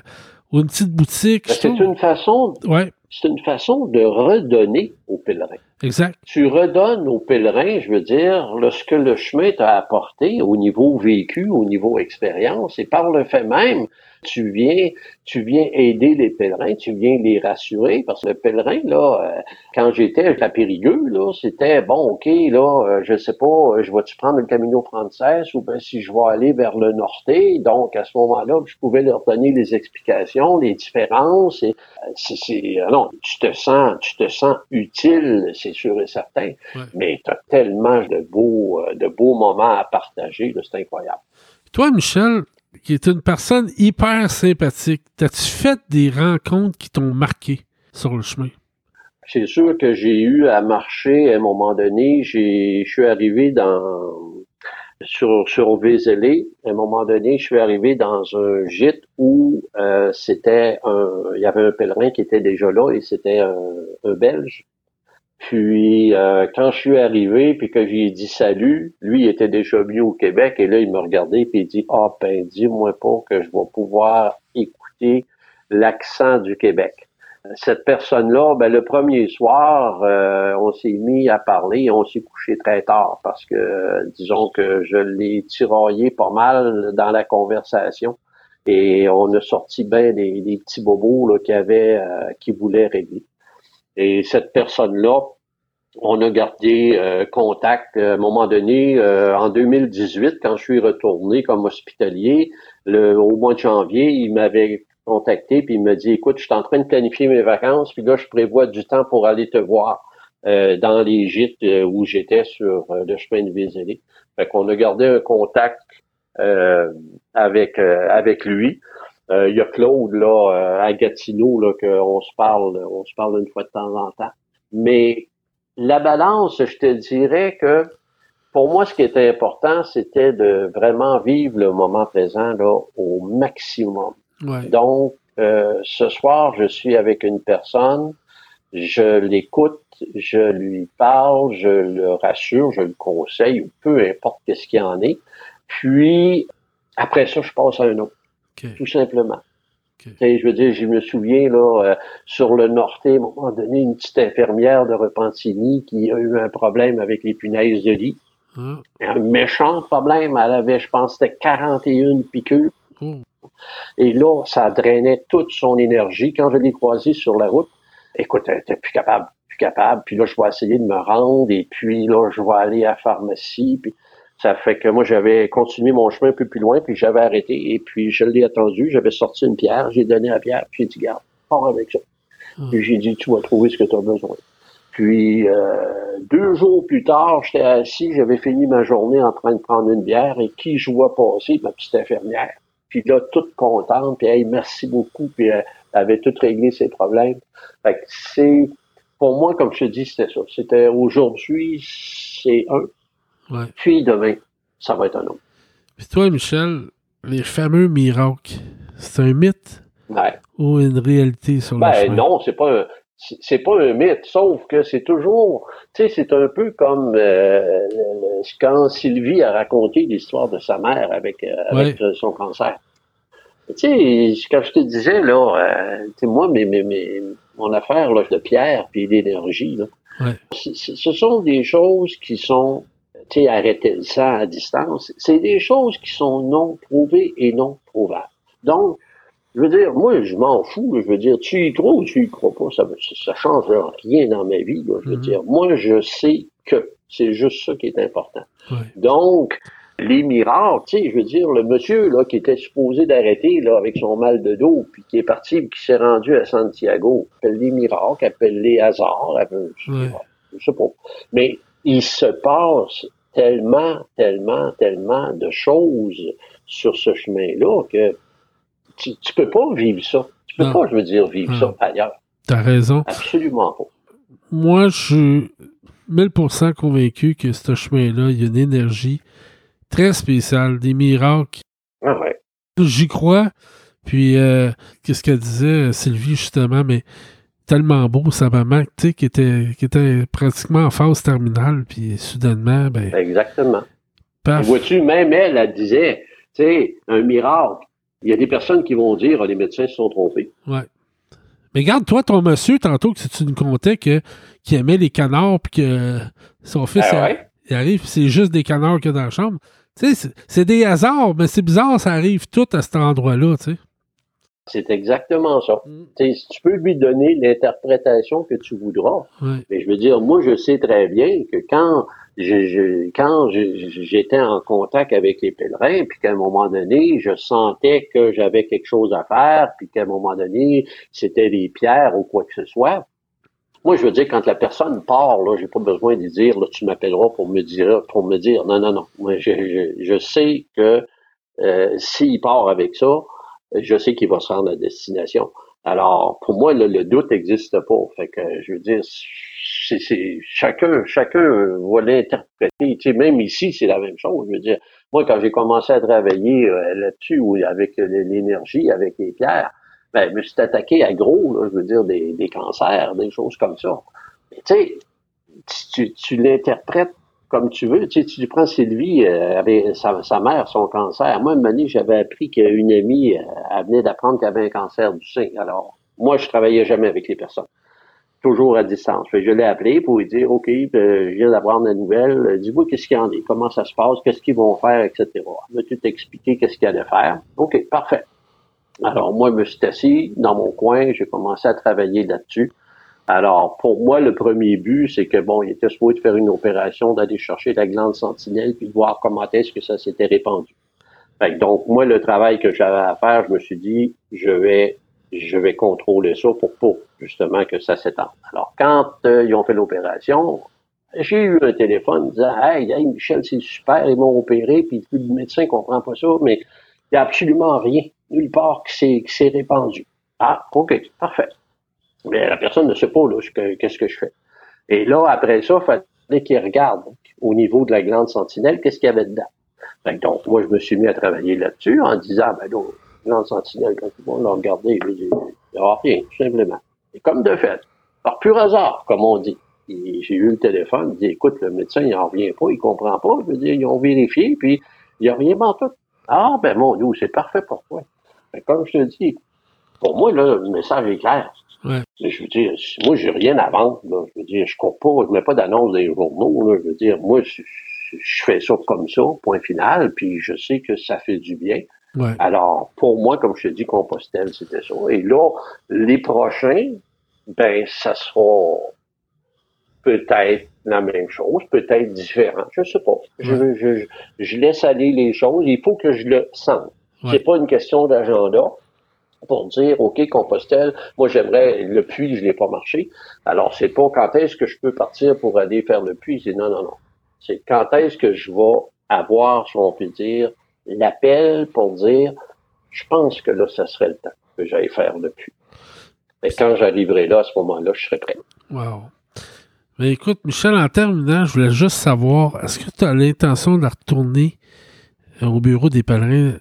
ou une petite boutique.
C'est une façon,
Ouais,
c'est une façon de redonner aux pèlerins.
exact.
tu redonnes aux pèlerins, je veux dire, ce que le chemin t'a apporté au niveau vécu, au niveau expérience, et par le fait même, tu viens, tu viens aider les pèlerins, tu viens les rassurer, parce que le pèlerin, là, euh, quand j'étais à Périgueux, là, c'était, bon, OK, là, euh, je sais pas, euh, je vais-tu prendre le Camino Frances ou bien si je vais aller vers le Norté, donc à ce moment-là, je pouvais leur donner les explications, les différences, et c'est, c'est- euh, non, tu te sens, tu te sens utile, c'est sûr et certain,
Ouais.
mais tu as tellement de beaux, de beaux moments à partager, là, c'est incroyable.
Toi, Michel, qui est une personne hyper sympathique, as-tu fait des rencontres qui t'ont marqué sur le chemin?
C'est sûr que j'ai eu à marcher à un moment donné. Je suis arrivé dans sur sur. À un moment donné, je suis arrivé dans un gîte où euh, c'était un, il y avait un pèlerin qui était déjà là et c'était un Belge. Puis euh, quand je suis arrivé puis que j'ai dit salut, lui il était déjà venu au Québec et là il me regardait puis il dit ah ben dis-moi pas que je vais pouvoir écouter l'accent du Québec cette personne-là, ben, le premier soir, euh, on s'est mis à parler et on s'est couché très tard parce que, euh, disons que je l'ai tiraillé pas mal dans la conversation et on a sorti bien des, petits bobos là, qui avaient, qui voulaient régler. Et cette personne-là, on a gardé euh, contact à un moment donné, euh, en 2018, quand je suis retourné comme hospitalier, le, au mois de janvier, il m'avait contacté puis il me dit écoute, je suis en train de planifier mes vacances, puis là je prévois du temps pour aller te voir euh, dans les gîtes euh, où j'étais sur euh, le chemin de Vézelay. Fait qu'on a gardé un contact euh, avec euh, avec lui. Euh, il y a Claude là euh, à Gatineau là qu'on se parle, on se parle une fois de temps en temps. Mais la balance, je te dirais que pour moi, ce qui était important, c'était de vraiment vivre le moment présent là au maximum.
Ouais.
Donc, euh, ce soir, je suis avec une personne, je l'écoute, je lui parle, je le rassure, je le conseille, ou peu importe ce qu'il en est. Puis, après ça, je passe à un autre, Tout simplement. Je veux dire, je me souviens, là, euh, sur le Nord, à un moment donné, une petite infirmière de Repentigny qui a eu un problème avec les punaises de lit.
Ah.
Un méchant problème. Elle avait, je pense, c'était 41 piqûres.
Oh.
Et là, ça drainait toute son énergie. Quand je l'ai croisée sur la route, écoute, elle était plus capable, plus capable. Puis là, je vais essayer de me rendre. Et puis là, je vais aller à la pharmacie. Puis ça fait que moi, j'avais continué mon chemin un peu plus loin. Puis j'avais arrêté. Et puis je l'ai attendu. J'avais sorti une pierre. J'ai donné la pierre. Puis j'ai dit, garde, pars avec ça. Puis j'ai dit, tu vas trouver ce que tu as besoin. Puis euh, deux jours plus tard, j'étais assis, j'avais fini ma journée en train de prendre une bière et qui je vois passer? Ma petite infirmière. Puis là, toute contente, puis hey, merci beaucoup, puis euh, elle avait tout réglé ses problèmes. Fait que c'est, pour moi, comme je te dis, c'était ça. C'était aujourd'hui, c'est un,
Ouais.
puis demain, ça va être un autre.
Puis toi, Michel, les fameux miracles, c'est un mythe
Ouais.
ou une réalité sur le
Ben
chemin?
non, c'est pas un c'est pas un mythe, sauf que c'est toujours, tu sais, c'est un peu comme euh, le- le- quand Sylvie a raconté l'histoire de sa mère avec, euh, avec euh, son cancer. Tu sais, quand je te disais là, euh, tu sais, moi, mes, mes, mes- mon affaire là, de pierre puis d'énergie, là,
Ouais.
ce sont des choses qui sont, sais, arrêter le sang à distance, c'est des choses qui sont non prouvées et non prouvables. Donc, je veux dire, moi, je m'en fous. là. Je veux dire, tu y crois ou tu y crois pas, ça ne ça change rien dans ma vie. là. Je veux
Mhm.
dire, moi, je sais que c'est juste ça qui est important. Donc, les miracles, tu sais, je veux dire, le monsieur là qui était supposé d'arrêter là avec son mal de dos, puis qui est parti, puis qui s'est rendu à Santiago, appelle les miracles, appelle les hasards, appelle, pas, je sais pas. Mais il se passe tellement, tellement, tellement de choses sur ce chemin-là que tu, tu peux pas vivre ça. Tu peux pas, je veux dire, vivre ça ailleurs.
T'as raison.
Absolument pas.
Moi, je suis 1000% convaincu que ce chemin-là, il y a une énergie très spéciale, des miracles.
Ah ouais.
J'y crois. Puis, euh, qu'est-ce qu'elle disait, euh, Sylvie, justement, mais tellement beau, sa maman, tu sais, qui était, qui était pratiquement en phase terminale, puis soudainement, ben,
Exactement. Vois-tu, même elle, elle disait, tu sais, un miracle. Il y a des personnes qui vont dire, ah, les médecins se sont trompés.
Ouais. Mais regarde, toi, ton monsieur, tantôt, que tu nous contais que, qu'il aimait les canards, puis que son fils,
Ah
il-
ouais?
il arrive, puis c'est juste des canards qu'il y a dans la chambre. Tu sais, c'est- c'est des hasards, mais c'est bizarre, ça arrive tout à cet endroit-là, tu sais.
C'est exactement ça.
Mm.
Tu peux lui donner l'interprétation que tu voudras. Mais je veux dire, moi, je sais très bien que quand je, je- quand j'étais en contact avec les pèlerins, puis qu'à un moment donné, je sentais que j'avais quelque chose à faire, puis qu'à un moment donné, c'était des pierres ou quoi que ce soit. Moi, je veux dire, quand la personne part, là, j'ai pas besoin de dire, là, tu m'appelleras pour me dire, pour me dire, non, non, non. Moi, je, je, je sais que euh, s'il part avec ça, je sais qu'il va se rendre à destination. Alors, pour moi, le, le doute n'existe pas. Fait que, je veux dire, c'est, chacun, chacun va l'interpréter. Tu sais, même ici, c'est la même chose. Je veux dire, moi, quand j'ai commencé à travailler euh, là-dessus, ou avec l'énergie, avec les pierres, ben, je me suis attaqué à gros, là, je veux dire, des, des cancers, des choses comme ça. Mais tu sais, tu, tu l'interprètes comme tu veux. Tu sais, tu prends Sylvie, euh, avec sa, sa mère, son cancer. Moi, une année, j'avais appris qu'une amie, euh, venait d'apprendre qu'elle avait un cancer du sein. Alors, moi, je travaillais jamais avec les personnes. Toujours à distance. Fait je l'ai appelé pour lui dire, OK, euh, je viens d'avoir la nouvelle. Dis-moi qu'est-ce qu'il y en est, comment ça se passe, qu'est-ce qu'ils vont faire, etc. Tout expliqué qu'est-ce qu'il allait faire? OK, parfait. Alors, moi, je me suis assis dans mon coin, j'ai commencé à travailler là-dessus. Alors, pour moi, le premier but, c'est que, bon, il était supposé de faire une opération, d'aller chercher la glande sentinelle, puis de voir comment est-ce que ça s'était répandu. Fait que donc, moi, le travail que j'avais à faire, je me suis dit, je vais, je vais contrôler ça pour pas, justement, que ça s'étende. Alors, quand euh, ils ont fait l'opération, j'ai eu un téléphone disant, hey, hey, Michel, c'est super, ils m'ont opéré, puis le médecin comprend pas ça, mais Il n'y a absolument rien, nulle part qui s'est répandu. Ah, OK, parfait. Mais la personne ne sait pas qu'est-ce que je fais. Et là, après ça, il fallait qu'il regarde au niveau de la glande sentinelle, qu'est-ce qu'il y avait dedans. donc, moi, je me suis mis à travailler là-dessus en disant, ben là, glande sentinelle, quand on l'a regardé, il n'y aura rien, tout simplement. Et comme de fait, par pur hasard, comme on dit. J'ai eu le téléphone, il dit, écoute, le médecin, il n'en revient pas, il comprend pas. Je veux dire, ils ont vérifié, puis il n'y a rien en tout. Ah, ben mon Dieu, c'est parfait pour toi. Mais comme je te dis, pour moi, là, le message est clair.
Ouais.
Je veux dire, moi, j'ai rien à vendre. Là. Je veux dire, je cours pas, je mets pas d'annonce dans les journaux. Là. Je veux dire, moi, je, je, fais ça comme ça, point final, puis je sais que ça fait du bien.
Ouais.
Alors, pour moi, comme je te dis, Compostelle, c'était ça. Et là, les prochains, ben, ça sera peut-être la même chose, peut-être différent. Je sais pas. Je, je, je, laisse aller les choses. Il faut que je le sente. C'est pas une question d'agenda pour dire, OK, Compostelle, moi j'aimerais, le puits, je l'ai pas marché. Alors, c'est pas quand est-ce que je peux partir pour aller faire le puits? C'est non, non, non. C'est quand est-ce que je vais avoir, si on peut dire, l'appel pour dire, je pense que là, ça serait le temps que j'aille faire le puits. Et quand j'arriverai là, à ce moment-là, je serai prêt.
Wow. Mais écoute, Michel, en terminant, je voulais juste savoir, est-ce que tu as l'intention de retourner au bureau des pèlerins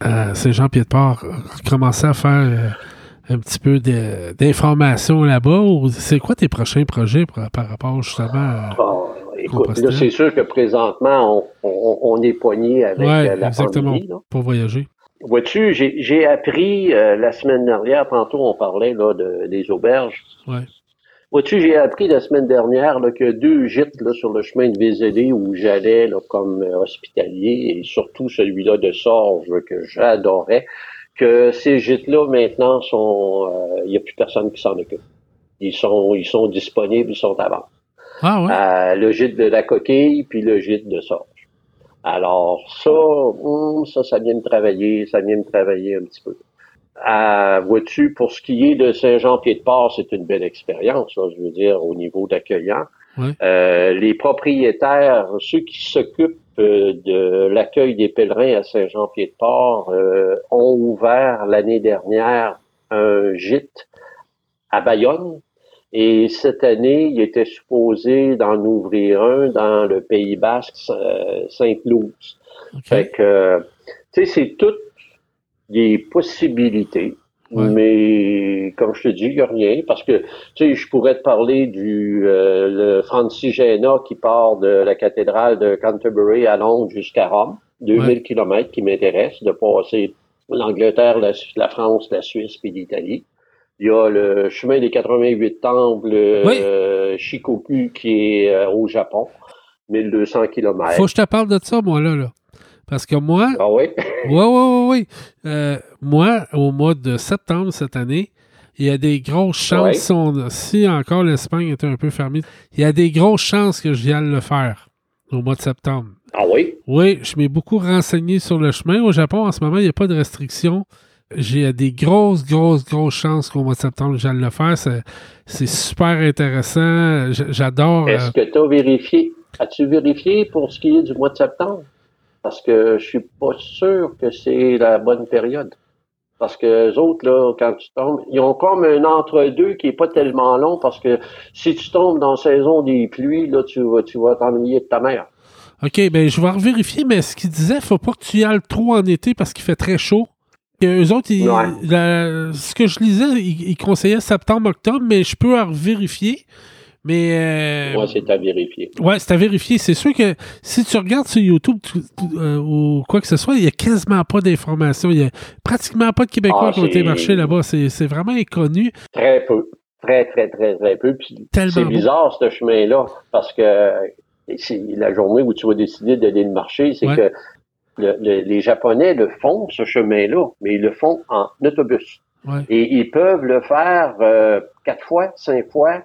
à Saint-Jean-Pied-de-Port, recommencer à faire euh, un petit peu d'informations là-bas? Ou c'est quoi tes prochains projets par rapport justement à.
Ah, écoute, là, c'est sûr que présentement, on, est poigné avec euh, la
exactement,
pandémie.
Pour voyager.
Vois-tu, j'ai appris euh, la semaine dernière, tantôt on parlait là, de, des auberges.
Ouais.
Vois-tu, j'ai appris la semaine dernière là, que deux gîtes là, sur le chemin de Vézélé où j'allais comme euh, hospitalier, et surtout celui-là de Sorge que j'adorais, que ces gîtes-là maintenant sont, euh, il n'y a plus personne qui s'en occupe. Ils sont, ils sont disponibles, ils sont à vendre.
Ah ouais.
Euh, le gîte de la coquille puis le gîte de Sorge. Alors ça, hum, ça, ça vient de travailler, ça vient de travailler un petit peu. Vois-tu, pour ce qui est de Saint-Jean-Pied-de-Port, c'est une belle expérience, je veux dire, au niveau d'accueillant. Euh, les propriétaires, ceux qui s'occupent euh, de l'accueil des pèlerins à Saint-Jean-Pied-de-Port, euh, ont ouvert l'année dernière un gîte à Bayonne. Et cette année, il était supposé d'en ouvrir un dans le Pays Basque, Sainte-Louise. Fait que, tu sais, c'est tout des possibilités. Mais comme je te dis, il n'y a rien parce que tu sais, je pourrais te parler du euh, le Francigena qui part de la cathédrale de Canterbury à Londres jusqu'à Rome, 2000 kilomètres qui m'intéresse de passer l'Angleterre, la, France, la Suisse puis l'Italie. Il y a le chemin des 88 temples euh, Shikoku qui est euh, au Japon, 1200 kilomètres.
Faut que je te parle de ça, moi, là. là. Parce que moi.
Ah oui?
oui, oui, oui. Euh, moi, au mois de septembre cette année, il y a des grosses chances, si encore l'Espagne était un peu fermée, il y a des grosses chances que je vienne le faire au mois de septembre.
Ah oui?
Oui, je m'ai beaucoup renseigné sur le chemin. Au Japon, en ce moment, il n'y a pas de restrictions. J'ai des grosses, grosses, grosses chances qu'au mois de septembre, j'aille le faire. C'est super intéressant. J'adore.
Est-ce euh, que tu as vérifié? As-tu vérifié pour ce qui est du mois de septembre? Parce que je suis pas sûr que c'est la bonne période. Parce que les autres, là, quand tu tombes, ils ont comme un entre-deux qui est pas tellement long parce que si tu tombes dans la saison des pluies, là, tu vas, tu vas t'ennuyer de ta mère.
OK, ben je vais vérifier, mais ce qu'il disait, faut pas que tu y ailles trop en été parce qu'il fait très chaud. Et eux autres, ce que je lisais, ils, ils conseillaient septembre-octobre, mais je peux en vérifier. Mais.
Euh, c'est à vérifier.
Ouais, c'est à vérifier. C'est sûr que si tu regardes sur YouTube euh, ou quoi que ce soit, il n'y a quasiment pas d'informations. Il n'y a pratiquement pas de Québécois ah, qui ont été marchés là-bas. C'est vraiment inconnu.
Très peu. Très, très, très, très peu. c'est bizarre, ce chemin-là, parce que c'est la journée où tu vas décider d'aller le marcher, c'est que les Japonais le font, ce chemin-là, mais ils le font en autobus. Et ils peuvent le faire euh, quatre fois, cinq fois,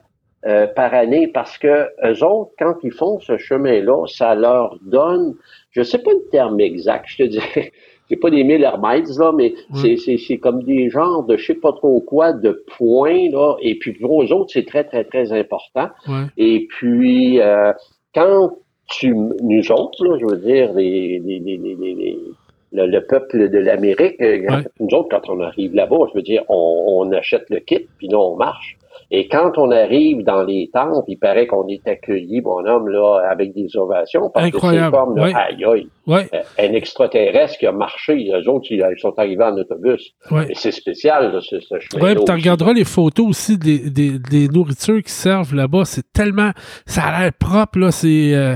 euh, par année parce que eux autres, quand ils font ce chemin-là, ça leur donne, je sais pas le terme exact, je te dirais, <laughs> c'est pas des mille hermètres, là, mais c'est, c'est, comme des genres de je sais pas trop quoi de points, là, et puis pour eux autres, c'est très, très, très important. Et puis, euh, quand tu, nous autres, là, je veux dire, les, les, les, le, le peuple de l'Amérique. Euh,
Ouais.
Nous autres, quand on arrive là-bas, je veux dire, on, on achète le kit, puis là, on marche. Et quand on arrive dans les temples, il paraît qu'on est accueilli, bonhomme, là, avec des ovations. Parce
Incroyable,
que c'est comme, là, aïe, aïe,
Ouais,
euh, un extraterrestre qui a marché. Eux autres, ils, sont arrivés en autobus. c'est spécial, là, ce, ce chemin
Ouais, puis tu regarderas les photos aussi des, des, des nourritures qui servent là-bas. C'est tellement. Ça a l'air propre, là. C'est. euh,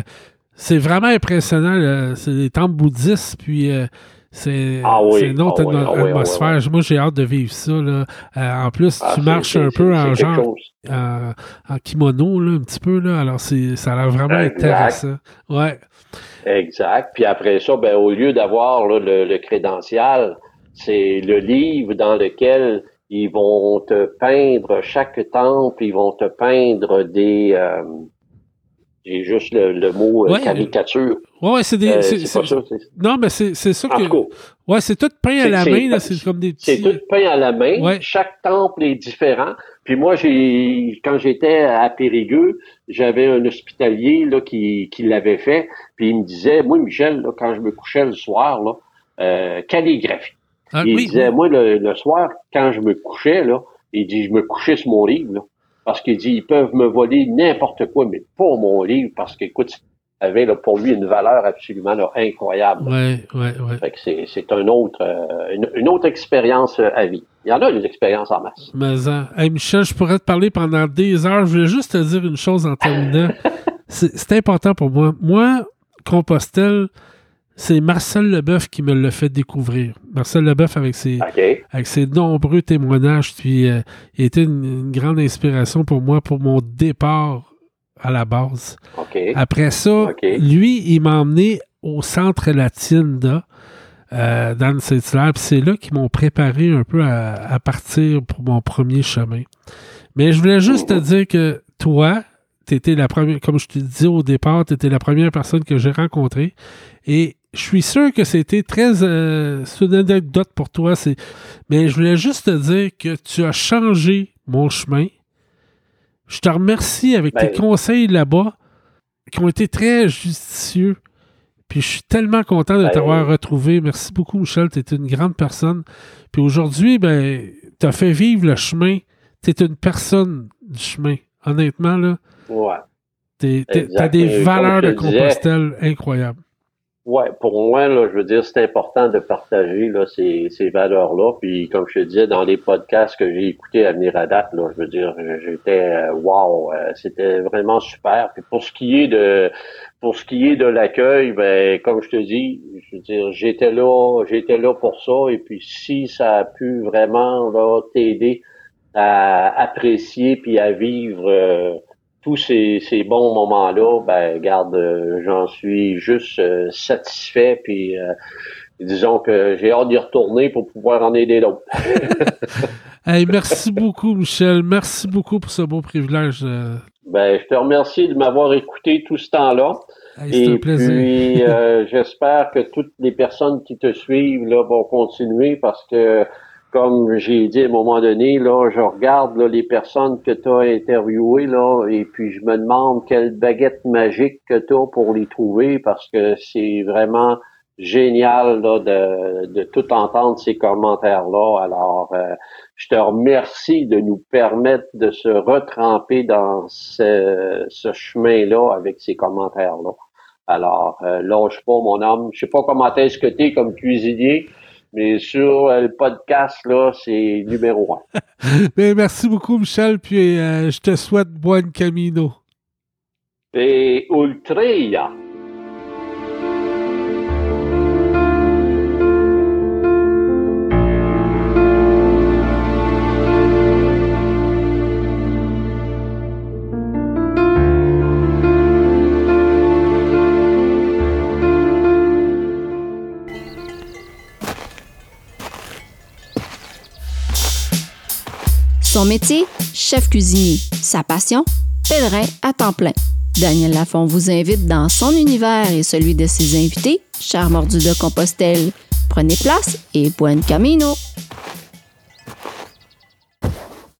c'est vraiment impressionnant. C'est des temples bouddhistes, puis euh, c'est
Ah oui,
une autre
ah oui, ah ah oui,
atmosphère. Moi, j'ai hâte de vivre ça. Là. Euh, en plus, tu marches un peu en genre
chose.
en, kimono, là, un petit peu. Là. Alors, c'est, ça a l'air vraiment
Exact.
intéressant. Ouais.
Exact. Puis après ça, ben, au lieu d'avoir le, le crédential, c'est le livre dans lequel ils vont te peindre chaque temple, ils vont te peindre des... euh, j'ai juste le, le mot euh,
Ouais.
caricature.
Ouais, ouais, c'est des.
Euh,
c'est-
c'est pas
c'est-
ça. c'est-
non, mais c'est, c'est ça
En
que.
tout cas,
Ouais, c'est tout peint à
C'est-
la
c'est-
main. là. C'est comme des
c'est
petits.
tout peint à la main.
Ouais.
Chaque temple est différent. Puis moi, j'ai quand j'étais à Périgueux, j'avais un hospitalier là, qui, qui l'avait fait. Puis il me disait, moi, Michel, là, quand je me couchais le soir, là, euh, calligraphie.
Ah,
il
oui,
disait, moi, le, le soir, quand je me couchais, là, il dit, je me couchais sur mon livre, là, parce qu'il dit, ils peuvent me voler n'importe quoi, mais pas mon livre, parce qu'écoute, ça avait là, pour lui une valeur absolument là, incroyable.
Ouais, ouais, ouais.
C'est, un autre, euh, une, une autre expérience euh, à vie. Il y en a des expériences en masse.
Mais, hein. Hey, Michel, je pourrais te parler pendant des heures. Je voulais juste te dire une chose en terminant. <laughs> c'est c'est important pour moi. Moi, Compostelle, c'est Marcel Leboeuf qui me l'a fait découvrir. Marcel Leboeuf avec ses, avec ses nombreux témoignages, puis euh, il a été une, une grande inspiration pour moi pour mon départ à la base. Après ça, lui, il m'a emmené au centre Latinda, euh, dans le Saint-Hilaire, puis c'est là qu'ils m'ont préparé un peu à, à partir pour mon premier chemin. Mais je voulais juste te
Mhm.
dire que toi, tu étais la première, comme je te disais au départ, tu étais la première personne que j'ai rencontrée. Et je suis sûr que c'était très. euh, c'est une anecdote pour toi. C'est, mais je voulais juste te dire que tu as changé mon chemin. Je te remercie avec
Ben-
tes conseils là-bas qui ont été très judicieux. Puis je suis tellement content de
Ben-
t'avoir retrouvé. Merci beaucoup, Michel. Tu es une grande personne. Puis aujourd'hui, ben, tu as fait vivre le chemin. Tu es une personne du chemin. Honnêtement, là,
Ouais.
tu as des valeurs de Compostelle incroyables.
Ouais, pour moi, là, je veux dire, c'est important de partager là, ces, ces valeurs-là. Puis, comme je te disais, dans les podcasts que j'ai écoutés à venir à date, là, je veux dire, j'étais euh, wow, euh, c'était vraiment super. Puis pour ce qui est de pour ce qui est de l'accueil, ben, comme je te dis, je veux dire, j'étais là, j'étais là pour ça. Et puis si ça a pu vraiment là, t'aider à apprécier puis à vivre euh, tous ces, ces bons moments-là, ben garde, euh, j'en suis juste euh, satisfait, puis euh, disons que j'ai hâte d'y retourner pour pouvoir en aider d'autres. <laughs>
Hey, merci beaucoup, Michel. Merci beaucoup pour ce beau privilège.
Ben, je te remercie de m'avoir écouté tout ce temps-là.
Hey,
Et
plaisir.
puis, <laughs> j'espère que toutes les personnes qui te suivent là, vont continuer parce que, comme j'ai dit à un moment donné, là, je regarde là, les personnes que tu as interviewées là, et puis je me demande quelle baguette magique que tu as pour les trouver parce que c'est vraiment génial là, de, de tout entendre ces commentaires-là. Alors, euh, je te remercie de nous permettre de se retremper dans ce, ce chemin-là avec ces commentaires-là. Alors, euh, lâche pas, mon homme. Je sais pas comment est-ce que t'es comme cuisinier, mais sur euh, le podcast, là, c'est numéro un. <laughs>
Ben, merci beaucoup, Michel. Puis euh, je te souhaite bon camino.
Et Ultreia.
Son métier, chef cuisinier. Sa passion, pèlerin à temps plein. Daniel Lafont vous invite dans son univers et celui de ses invités, Cher Mordu de Compostelle. Prenez place et buen camino!